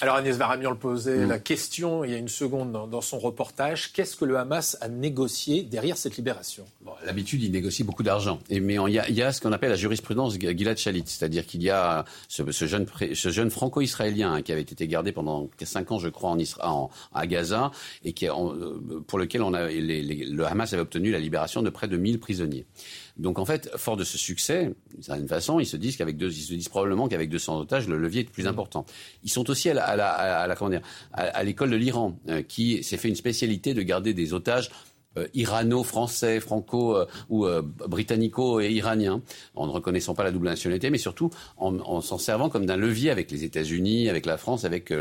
Alors Agnès Varamian le posait mm. la question il y a une seconde dans, son reportage. Qu'est-ce que le Hamas a négocié derrière cette libération? L'habitude, il négocie beaucoup d'argent. Mais il y, a, ce qu'on appelle la jurisprudence Gilad Shalit, c'est-à-dire qu'il y a ce, jeune, ce jeune franco-israélien hein, qui avait été gardé pendant cinq ans, je crois, en, en à Gaza, et qui, euh, pour lequel on a, le Hamas avait obtenu la libération de près de 1000 prisonniers. Donc en fait, fort de ce succès, d'une certaine façon, ils se disent qu'avec deux, ils se disent probablement qu'avec 200 otages, le levier est plus mmh. important. Ils sont aussi à la, à la, à la comment dire, à, l'école de l'Iran, euh, qui s'est fait une spécialité de garder des otages euh, irano-français, franco euh, ou britannico et iraniens, en ne reconnaissant pas la double nationalité, mais surtout en, en s'en servant comme d'un levier avec les États-Unis, avec la France, avec,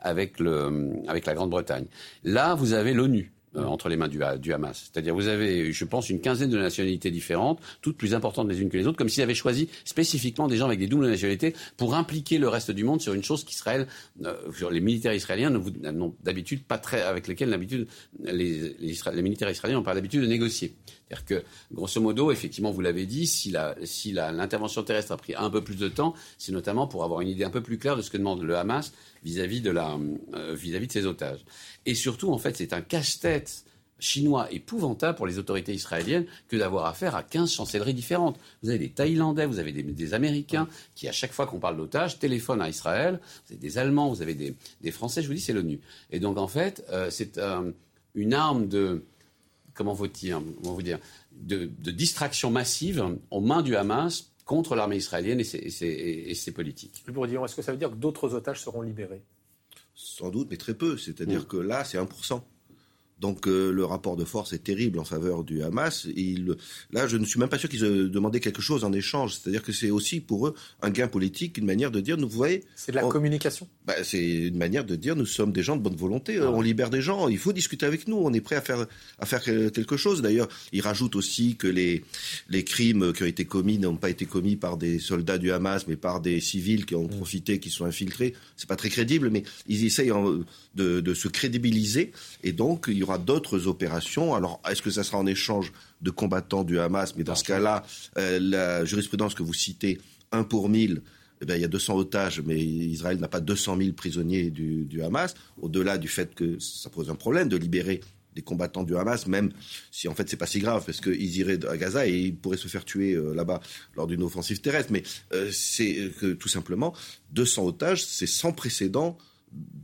avec, le, avec la Grande-Bretagne. Là, vous avez l'ONU euh, entre les mains du, du Hamas. C'est-à-dire, vous avez, je pense, une quinzaine de nationalités différentes, toutes plus importantes les unes que les autres, comme s'ils avaient choisi spécifiquement des gens avec des doubles nationalités pour impliquer le reste du monde sur une chose qu'Israël, euh, sur les militaires israéliens n'ont d'habitude pas très, avec lesquels d'habitude les, les, les, militaires israéliens n'ont pas l'habitude de négocier. C'est-à-dire que, grosso modo, effectivement, vous l'avez dit, si l'intervention si terrestre a pris un peu plus de temps, c'est notamment pour avoir une idée un peu plus claire de ce que demande le Hamas vis-à-vis de, euh, vis-à-vis de ses otages. Et surtout, en fait, c'est un cache-tête chinois épouvantable pour les autorités israéliennes que d'avoir affaire à 15 chancelleries différentes. Vous avez des Thaïlandais, vous avez des, Américains qui, à chaque fois qu'on parle d'otages, téléphonent à Israël. Vous avez des Allemands, vous avez des, des Français. Je vous dis, c'est l'ONU. Et donc, en fait, euh, c'est euh, une arme de comment vous dire, comment vous dire de, de, distraction massive aux mains du Hamas contre l'armée israélienne et ses, politiques. est-ce que ça veut dire que d'autres otages seront libérés? Sans doute, mais très peu. C'est-à-dire mm. que là, c'est 1%. Donc euh, le rapport de force est terrible en faveur du Hamas. Il, là, je ne suis même pas sûr qu'ils aient demandé quelque chose en échange. C'est-à-dire que c'est aussi pour eux un gain politique, une manière de dire, nous voyez. C'est de la communication? Bah, c'est une manière de dire, nous sommes des gens de bonne volonté. On libère des gens. Il faut discuter avec nous. On est prêt à faire à faire quelque chose. D'ailleurs, il rajoute aussi que les les crimes qui ont été commis n'ont pas été commis par des soldats du Hamas, mais par des civils qui ont mm. profité, qui sont infiltrés. C'est pas très crédible, mais ils essayent de, de se crédibiliser. Et donc, il y aura d'autres opérations. Alors, est-ce que ça sera en échange de combattants du Hamas? Mais dans ce cas-là, euh, la jurisprudence que vous citez, un pour mille, eh bien, il y a 200 otages, mais Israël n'a pas 200 000 prisonniers du, du Hamas, au-delà du fait que ça pose un problème de libérer des combattants du Hamas, même si en fait c'est pas si grave, parce qu'ils iraient à Gaza et ils pourraient se faire tuer euh, là-bas lors d'une offensive terrestre. Mais euh, c'est que tout simplement, 200 otages, c'est sans précédent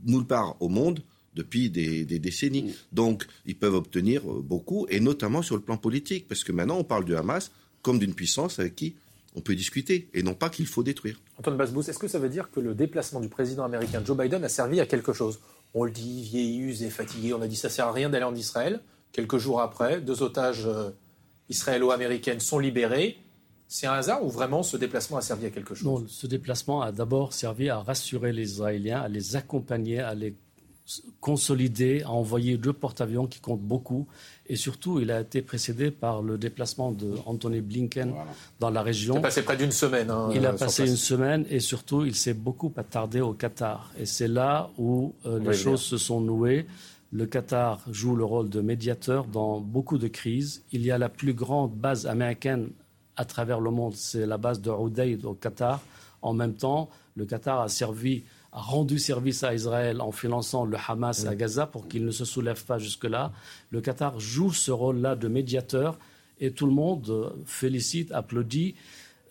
nulle part au monde depuis des, décennies. Mm. Donc, ils peuvent obtenir euh, beaucoup, et notamment sur le plan politique, parce que maintenant, on parle du Hamas comme d'une puissance avec qui on peut discuter, et non pas qu'il faut détruire. Antoine Basbous, est-ce que ça veut dire que le déplacement du président américain Joe Biden a servi à quelque chose? On le dit, vieilli, usé, fatigué, on a dit ça sert à rien d'aller en Israël. Quelques jours après, deux otages euh, israélo-américaines sont libérés. C'est un hasard ou vraiment ce déplacement a servi à quelque chose? Non, ce déplacement a d'abord servi à rassurer les Israéliens, à les accompagner, à les consolider, à envoyer deux porte-avions qui comptent beaucoup. Et surtout, il a été précédé par le déplacement de Anthony Blinken dans la région. Il a passé près d'une semaine. Hein, il a passé une semaine et surtout, il s'est beaucoup attardé au Qatar. Et c'est là où euh, les choses se sont nouées. Le Qatar joue le rôle de médiateur dans beaucoup de crises. Il y a la plus grande base américaine à travers le monde, c'est la base de Udeid au Qatar. En même temps, le Qatar a servi a rendu service à Israël en finançant le Hamas à Gaza pour qu'il ne se soulève pas jusque-là. Le Qatar joue ce rôle-là de médiateur et tout le monde euh, félicite, applaudit.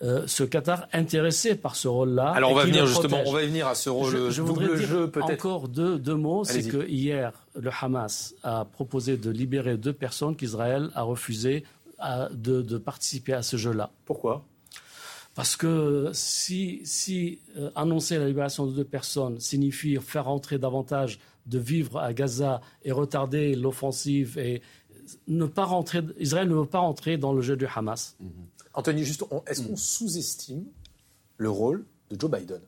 Euh, ce Qatar intéressé par ce rôle-là. Alors on va venir justement, on va venir à ce rôle. Je, je voudrais dire jeu, encore deux, deux mots. C'est que hier, le Hamas a proposé de libérer deux personnes qu'Israël a refusé de, de participer à ce jeu-là. Pourquoi? Parce que si, si euh, annoncer la libération de deux personnes signifie faire entrer davantage de vivres à Gaza et retarder l'offensive et ne pas rentrer, Israël ne veut pas rentrer dans le jeu du Hamas. Mm-hmm. Anthony, juste, est-ce qu'on sous-estime le rôle de Joe Biden?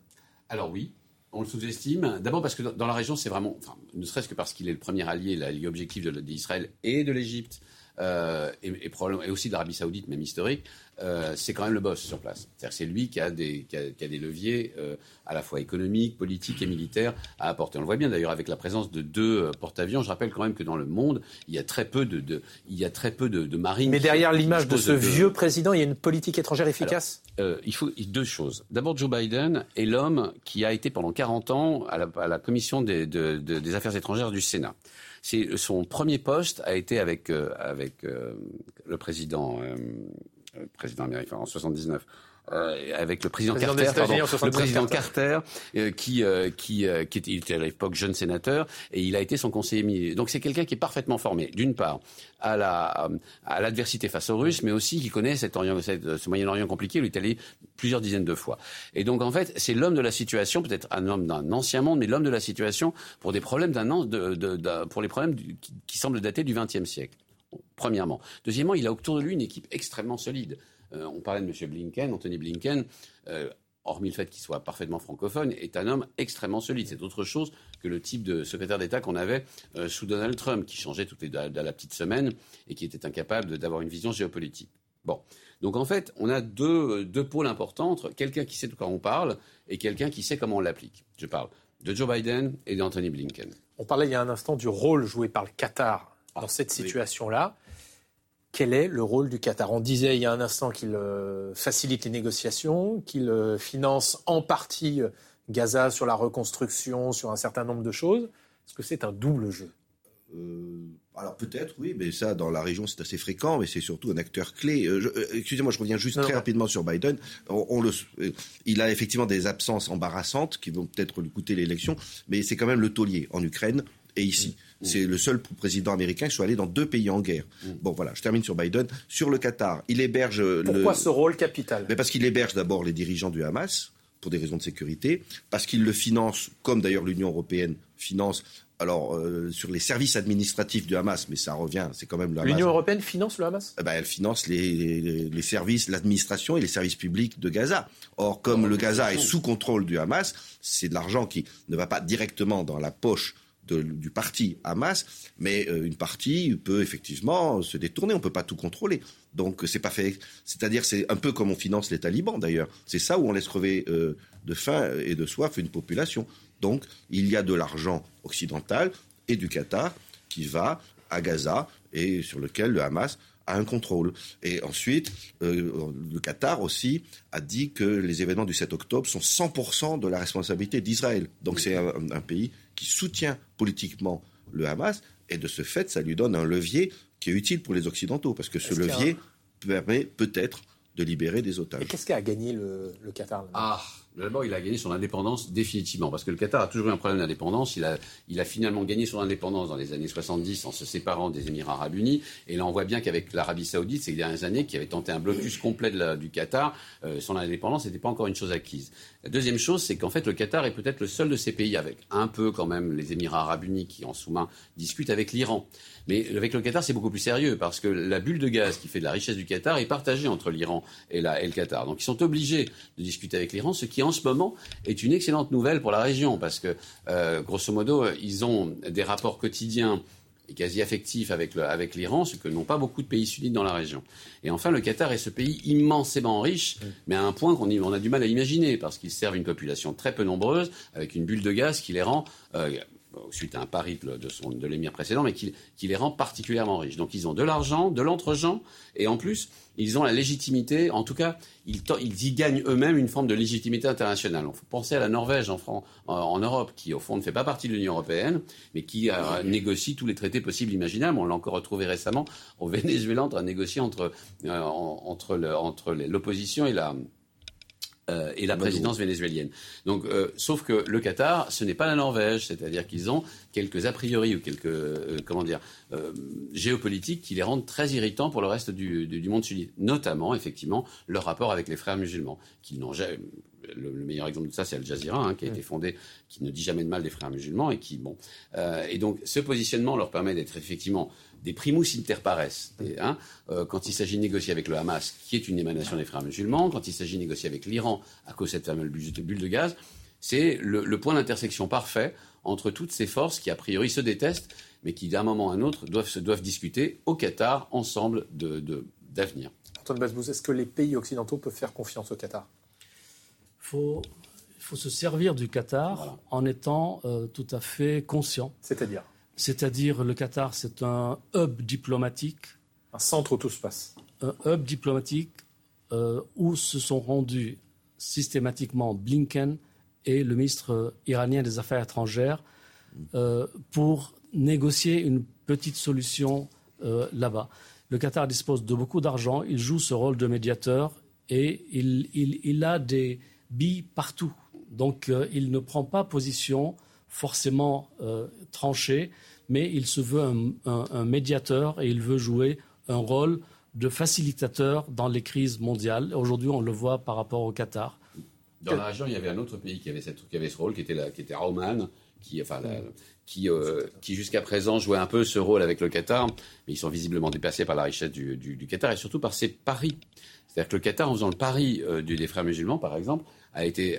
Alors oui, on le sous-estime. D'abord parce que dans la région, c'est vraiment, ne serait-ce que parce qu'il est le premier allié, l'allié objectif d'Israël et de l'Égypte, euh, et, et, et, aussi d'Arabie Saoudite, même historique, euh, c'est quand même le boss sur place. C'est-à-dire c'est lui qui a des, qui a, des leviers euh, à la fois économiques, politiques et militaires à apporter. On le voit bien d'ailleurs avec la présence de deux porte-avions. Je rappelle quand même que dans le monde, il y a très peu de, de il y a très peu de, de marines. Mais derrière l'image de ce vieux président, il y a une politique étrangère efficace? Alors, il faut deux choses. D'abord, Joe Biden est l'homme qui a été pendant 40 ans à la, à la commission des, des affaires étrangères du Sénat. C'est son premier poste a été avec avec le président euh, président américain en 79. Euh, avec le président, Carter, pardon, le président Carter, euh, qui euh, qui euh, qui était, était, à l'époque jeune sénateur et il a été son conseiller militaire. Donc c'est quelqu'un qui est parfaitement formé, d'une part à la à l'adversité face aux Russes, mais aussi qui connaît cet Orient, cette, ce Moyen-Orient compliqué. Il est allé plusieurs dizaines de fois. Et donc en fait, c'est l'homme de la situation, peut-être un homme d'un ancien monde, mais l'homme de la situation pour des problèmes d'un de, de, de, pour les problèmes qui, qui semblent dater du XXe siècle premièrement. Deuxièmement, il a autour de lui une équipe extrêmement solide. Euh, on parlait de M. Blinken, Anthony Blinken, euh, hormis le fait qu'il soit parfaitement francophone, est un homme extrêmement solide. C'est autre chose que le type de secrétaire d'État qu'on avait euh, sous Donald Trump, qui changeait toutes les la petite semaine et qui était incapable d'avoir une vision géopolitique. Bon. Donc en fait, on a deux, deux pôles importants entre quelqu'un qui sait de quoi on parle et quelqu'un qui sait comment on l'applique. Je parle de Joe Biden et d'Anthony Blinken. On parlait il y a un instant du rôle joué par le Qatar dans ah, cette situation-là quel est le rôle du Qatar On disait il y a un instant qu'il euh, facilite les négociations, qu'il euh, finance en partie euh, Gaza sur la reconstruction, sur un certain nombre de choses. Est-ce que c'est un double jeu? Alors peut-être, oui, mais ça, dans la région, c'est assez fréquent, mais c'est surtout un acteur clé. Excusez-moi, je reviens juste très rapidement sur Biden. On, le, il a effectivement des absences embarrassantes qui vont peut-être lui coûter l'élection, mais c'est quand même le taulier en Ukraine et ici. Mm. C'est le seul président américain qui soit allé dans deux pays en guerre. Mm. Bon, voilà, je termine sur Biden. Sur le Qatar, il héberge. Pourquoi ce rôle capital? Mais Parce qu'il héberge d'abord les dirigeants du Hamas, pour des raisons de sécurité, parce qu'il le finance, comme d'ailleurs l'Union européenne finance alors euh, sur les services administratifs du Hamas, mais ça revient, c'est quand même le Hamas. L'Union européenne finance le Hamas? Eh ben, Elle finance les, les, services, l'administration et les services publics de Gaza. Or, comme le Gaza est sous contrôle du Hamas, c'est de l'argent qui ne va pas directement dans la poche du parti Hamas, mais euh, une partie peut effectivement se détourner. On ne peut pas tout contrôler. Donc c'est pas fait. C'est-à-dire c'est un peu comme on finance les talibans d'ailleurs. C'est ça où on laisse crever euh, de faim et de soif une population. Donc il y a de l'argent occidental et du Qatar qui va à Gaza et sur lequel le Hamas a un contrôle. Et ensuite, euh, le Qatar aussi a dit que les événements du 7 octobre sont 100% de la responsabilité d'Israël. Donc c'est un, pays qui soutient politiquement le Hamas, et de ce fait, ça lui donne un levier qui est utile pour les Occidentaux, parce que ce levier permet peut-être de libérer des otages. Et qu'est-ce qu'a gagné le, le Qatar Ah D'abord, il a gagné son indépendance définitivement, parce que le Qatar a toujours eu un problème d'indépendance. Il a, finalement gagné son indépendance dans les années 70 en se séparant des Émirats arabes unis. Et là, on voit bien qu'avec l'Arabie saoudite, ces dernières années, qui avait tenté un blocus complet du Qatar, euh, son indépendance n'était pas encore une chose acquise. La deuxième chose, c'est qu'en fait, le Qatar est peut-être le seul de ces pays, avec un peu quand même les Émirats arabes unis qui, en sous-main, discutent avec l'Iran. Mais avec le Qatar, c'est beaucoup plus sérieux, parce que la bulle de gaz qui fait de la richesse du Qatar est partagée entre l'Iran et, et le Qatar. Donc ils sont obligés de discuter avec l'Iran, ce qui en ce moment est une excellente nouvelle pour la région, parce que, euh, grosso modo, ils ont des rapports quotidiens et quasi affectifs avec, avec l'Iran, ce que n'ont pas beaucoup de pays sunnites dans la région. Et enfin, le Qatar est ce pays immensément riche, mais à un point qu'on on a du mal à imaginer, parce qu'ils servent une population très peu nombreuse, avec une bulle de gaz qui les rend... Euh, suite à un pari de, de l'émir précédent, mais qui, qui, les rend particulièrement riches. Donc ils ont de l'argent, de l'entre-gens, et en plus, ils ont la légitimité, en tout cas, ils, ils y gagnent eux-mêmes une forme de légitimité internationale. Il faut penser à la Norvège en, en, Europe, qui au fond ne fait pas partie de l'Union européenne, mais qui euh, négocie tous les traités possibles imaginables. On l'a encore retrouvé récemment au *laughs* Venezuela, en train de négocier entre, euh, entre l'opposition et la, euh, et la présidence vénézuélienne. Donc, euh, sauf que le Qatar, ce n'est pas la Norvège, c'est-à-dire qu'ils ont quelques a priori ou quelques euh, comment dire géopolitiques qui les rendent très irritants pour le reste du, du, monde sunnite, notamment effectivement leur rapport avec les frères musulmans, qui n'ont jamais le, meilleur exemple de ça, c'est Al Jazeera, hein, qui a été fondé, qui ne dit jamais de mal des frères musulmans, et qui, bon, et donc ce positionnement leur permet d'être effectivement des primus inter pares. Hein, euh, quand il s'agit de négocier avec le Hamas, qui est une émanation des frères musulmans, quand il s'agit de négocier avec l'Iran à cause de cette fameuse bulle de gaz, c'est le, point d'intersection parfait entre toutes ces forces qui, a priori, se détestent, mais qui, d'un moment à un autre, doivent, se, doivent discuter au Qatar ensemble d'avenir. De, Antoine Basbouz, est-ce que les pays occidentaux peuvent faire confiance au Qatar? Faut, Il faut se servir du Qatar en étant euh, tout à fait conscient. C'est-à-dire c'est-à-dire le Qatar, c'est un hub diplomatique. Un centre où tout se passe. Un hub diplomatique euh, où se sont rendus systématiquement Blinken et le ministre iranien des Affaires étrangères euh, pour négocier une petite solution euh, là-bas. Le Qatar dispose de beaucoup d'argent, il joue ce rôle de médiateur et il, il a des billes partout. Donc il ne prend pas position forcément euh, tranché, mais il se veut un, médiateur et il veut jouer un rôle de facilitateur dans les crises mondiales. Aujourd'hui, on le voit par rapport au Qatar. Dans la région, il y avait un autre pays qui avait, cette, qui avait ce rôle, qui était, la, qui était qui, enfin, qui, euh, qui jusqu'à présent jouait un peu ce rôle avec le Qatar, mais ils sont visiblement dépassés par la richesse du, Qatar et surtout par ses paris. C'est-à-dire que le Qatar, en faisant le pari euh, des frères musulmans, par exemple, a été,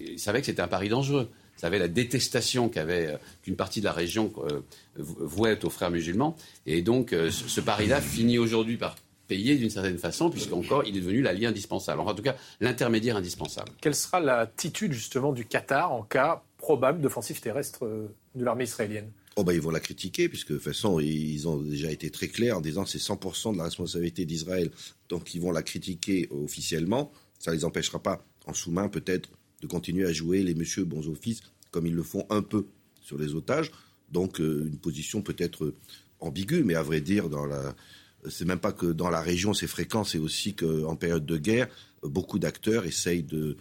il savait que c'était un pari dangereux savait la détestation qu'avait euh, qu'une partie de la région euh, vouait aux frères musulmans. Et donc, euh, ce pari-là finit aujourd'hui par payer d'une certaine façon, puisqu'encore il est devenu l'allié indispensable. en tout cas, l'intermédiaire indispensable. Quelle sera l'attitude justement du Qatar en cas probable d'offensive terrestre de l'armée israélienne? Oh bah ils vont la critiquer puisque de toute façon ils ont déjà été très clairs en disant c'est 100% de la responsabilité d'Israël. Donc ils vont la critiquer officiellement. Ça ne les empêchera pas en sous-main peut-être de continuer à jouer les messieurs bons offices comme ils le font un peu sur les otages. Donc euh, une position peut-être ambiguë, mais à vrai dire, dans la, c'est même pas que dans la région c'est fréquent, c'est aussi qu'en période de guerre, beaucoup d'acteurs essayent de,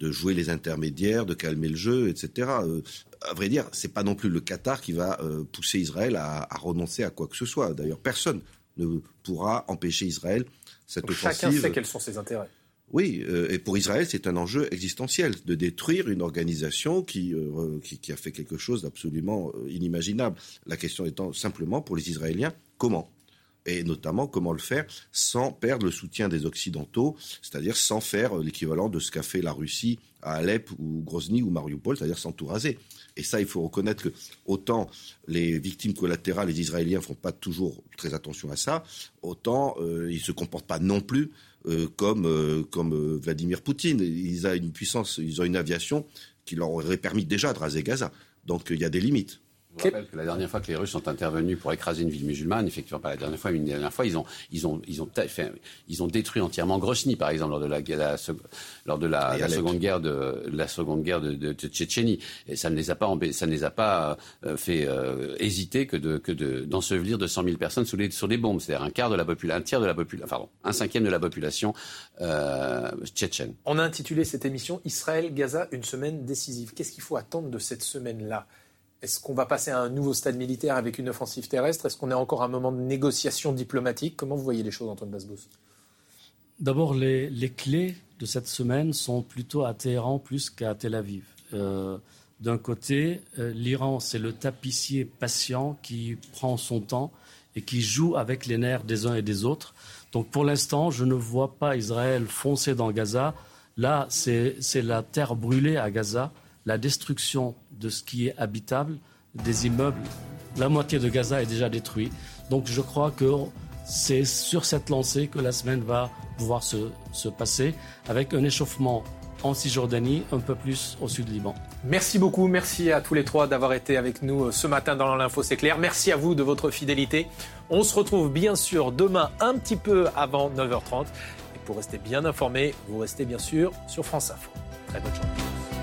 de jouer les intermédiaires, de calmer le jeu, etc. Euh, à vrai dire, c'est pas non plus le Qatar qui va euh, pousser Israël à, renoncer à quoi que ce soit. D'ailleurs, personne ne pourra empêcher Israël cette offensive. Chacun sait quels sont ses intérêts. Oui, euh, et pour Israël, c'est un enjeu existentiel de détruire une organisation qui, euh, qui, a fait quelque chose d'absolument inimaginable. La question étant simplement pour les Israéliens, comment? Et notamment comment le faire sans perdre le soutien des Occidentaux, c'est-à-dire sans faire l'équivalent de ce qu'a fait la Russie à Alep ou Grozny ou Mariupol, c'est-à-dire sans tout raser. Et ça, il faut reconnaître que autant les victimes collatérales, les Israéliens, font pas toujours très attention à ça, autant ils ils se comportent pas non plus euh, comme, euh, comme euh, Vladimir Poutine. Ils ont une puissance, ils ont une aviation qui leur aurait permis déjà de raser Gaza. Donc il y a des limites. Je rappelle que la dernière fois que les Russes sont intervenus pour écraser une ville musulmane, effectivement pas la dernière fois, mais une dernière fois, ils ont, ils ont, ils ont, ils ont détruit entièrement Grosny, par exemple, lors de la, lors de la, seconde guerre de la seconde guerre de, Tchétchénie. Et ça ne les a pas, ça ne les a pas euh, fait euh, hésiter que de, que de, d'ensevelir 200 000 personnes sous les, sur des bombes. C'est-à-dire un quart de la population, un tiers de la population, pardon, un cinquième de la population euh, tchétchène. On a intitulé cette émission Israël-Gaza, une semaine décisive. Qu'est-ce qu'il faut attendre de cette semaine-là? Est-ce qu'on va passer à un nouveau stade militaire avec une offensive terrestre? Est-ce qu'on est encore à un moment de négociation diplomatique? Comment vous voyez les choses, Antoine Basbous D'abord, les, clés de cette semaine sont plutôt à Téhéran plus qu'à Tel Aviv. Euh, d'un côté, euh, l'Iran, c'est le tapissier patient qui prend son temps et qui joue avec les nerfs des uns et des autres. Donc pour l'instant, je ne vois pas Israël foncer dans Gaza. Là, c'est la terre brûlée à Gaza la destruction de ce qui est habitable, des immeubles. La moitié de Gaza est déjà détruite. Donc je crois que c'est sur cette lancée que la semaine va pouvoir se, passer, avec un échauffement en Cisjordanie, un peu plus au sud du Liban. Merci beaucoup, merci à tous les trois d'avoir été avec nous euh, ce matin dans l'info c'est clair. Merci à vous de votre fidélité. On se retrouve bien sûr demain un petit peu avant 9h30. Et pour rester bien informé, vous restez bien sûr sur France Info. Très bonne journée.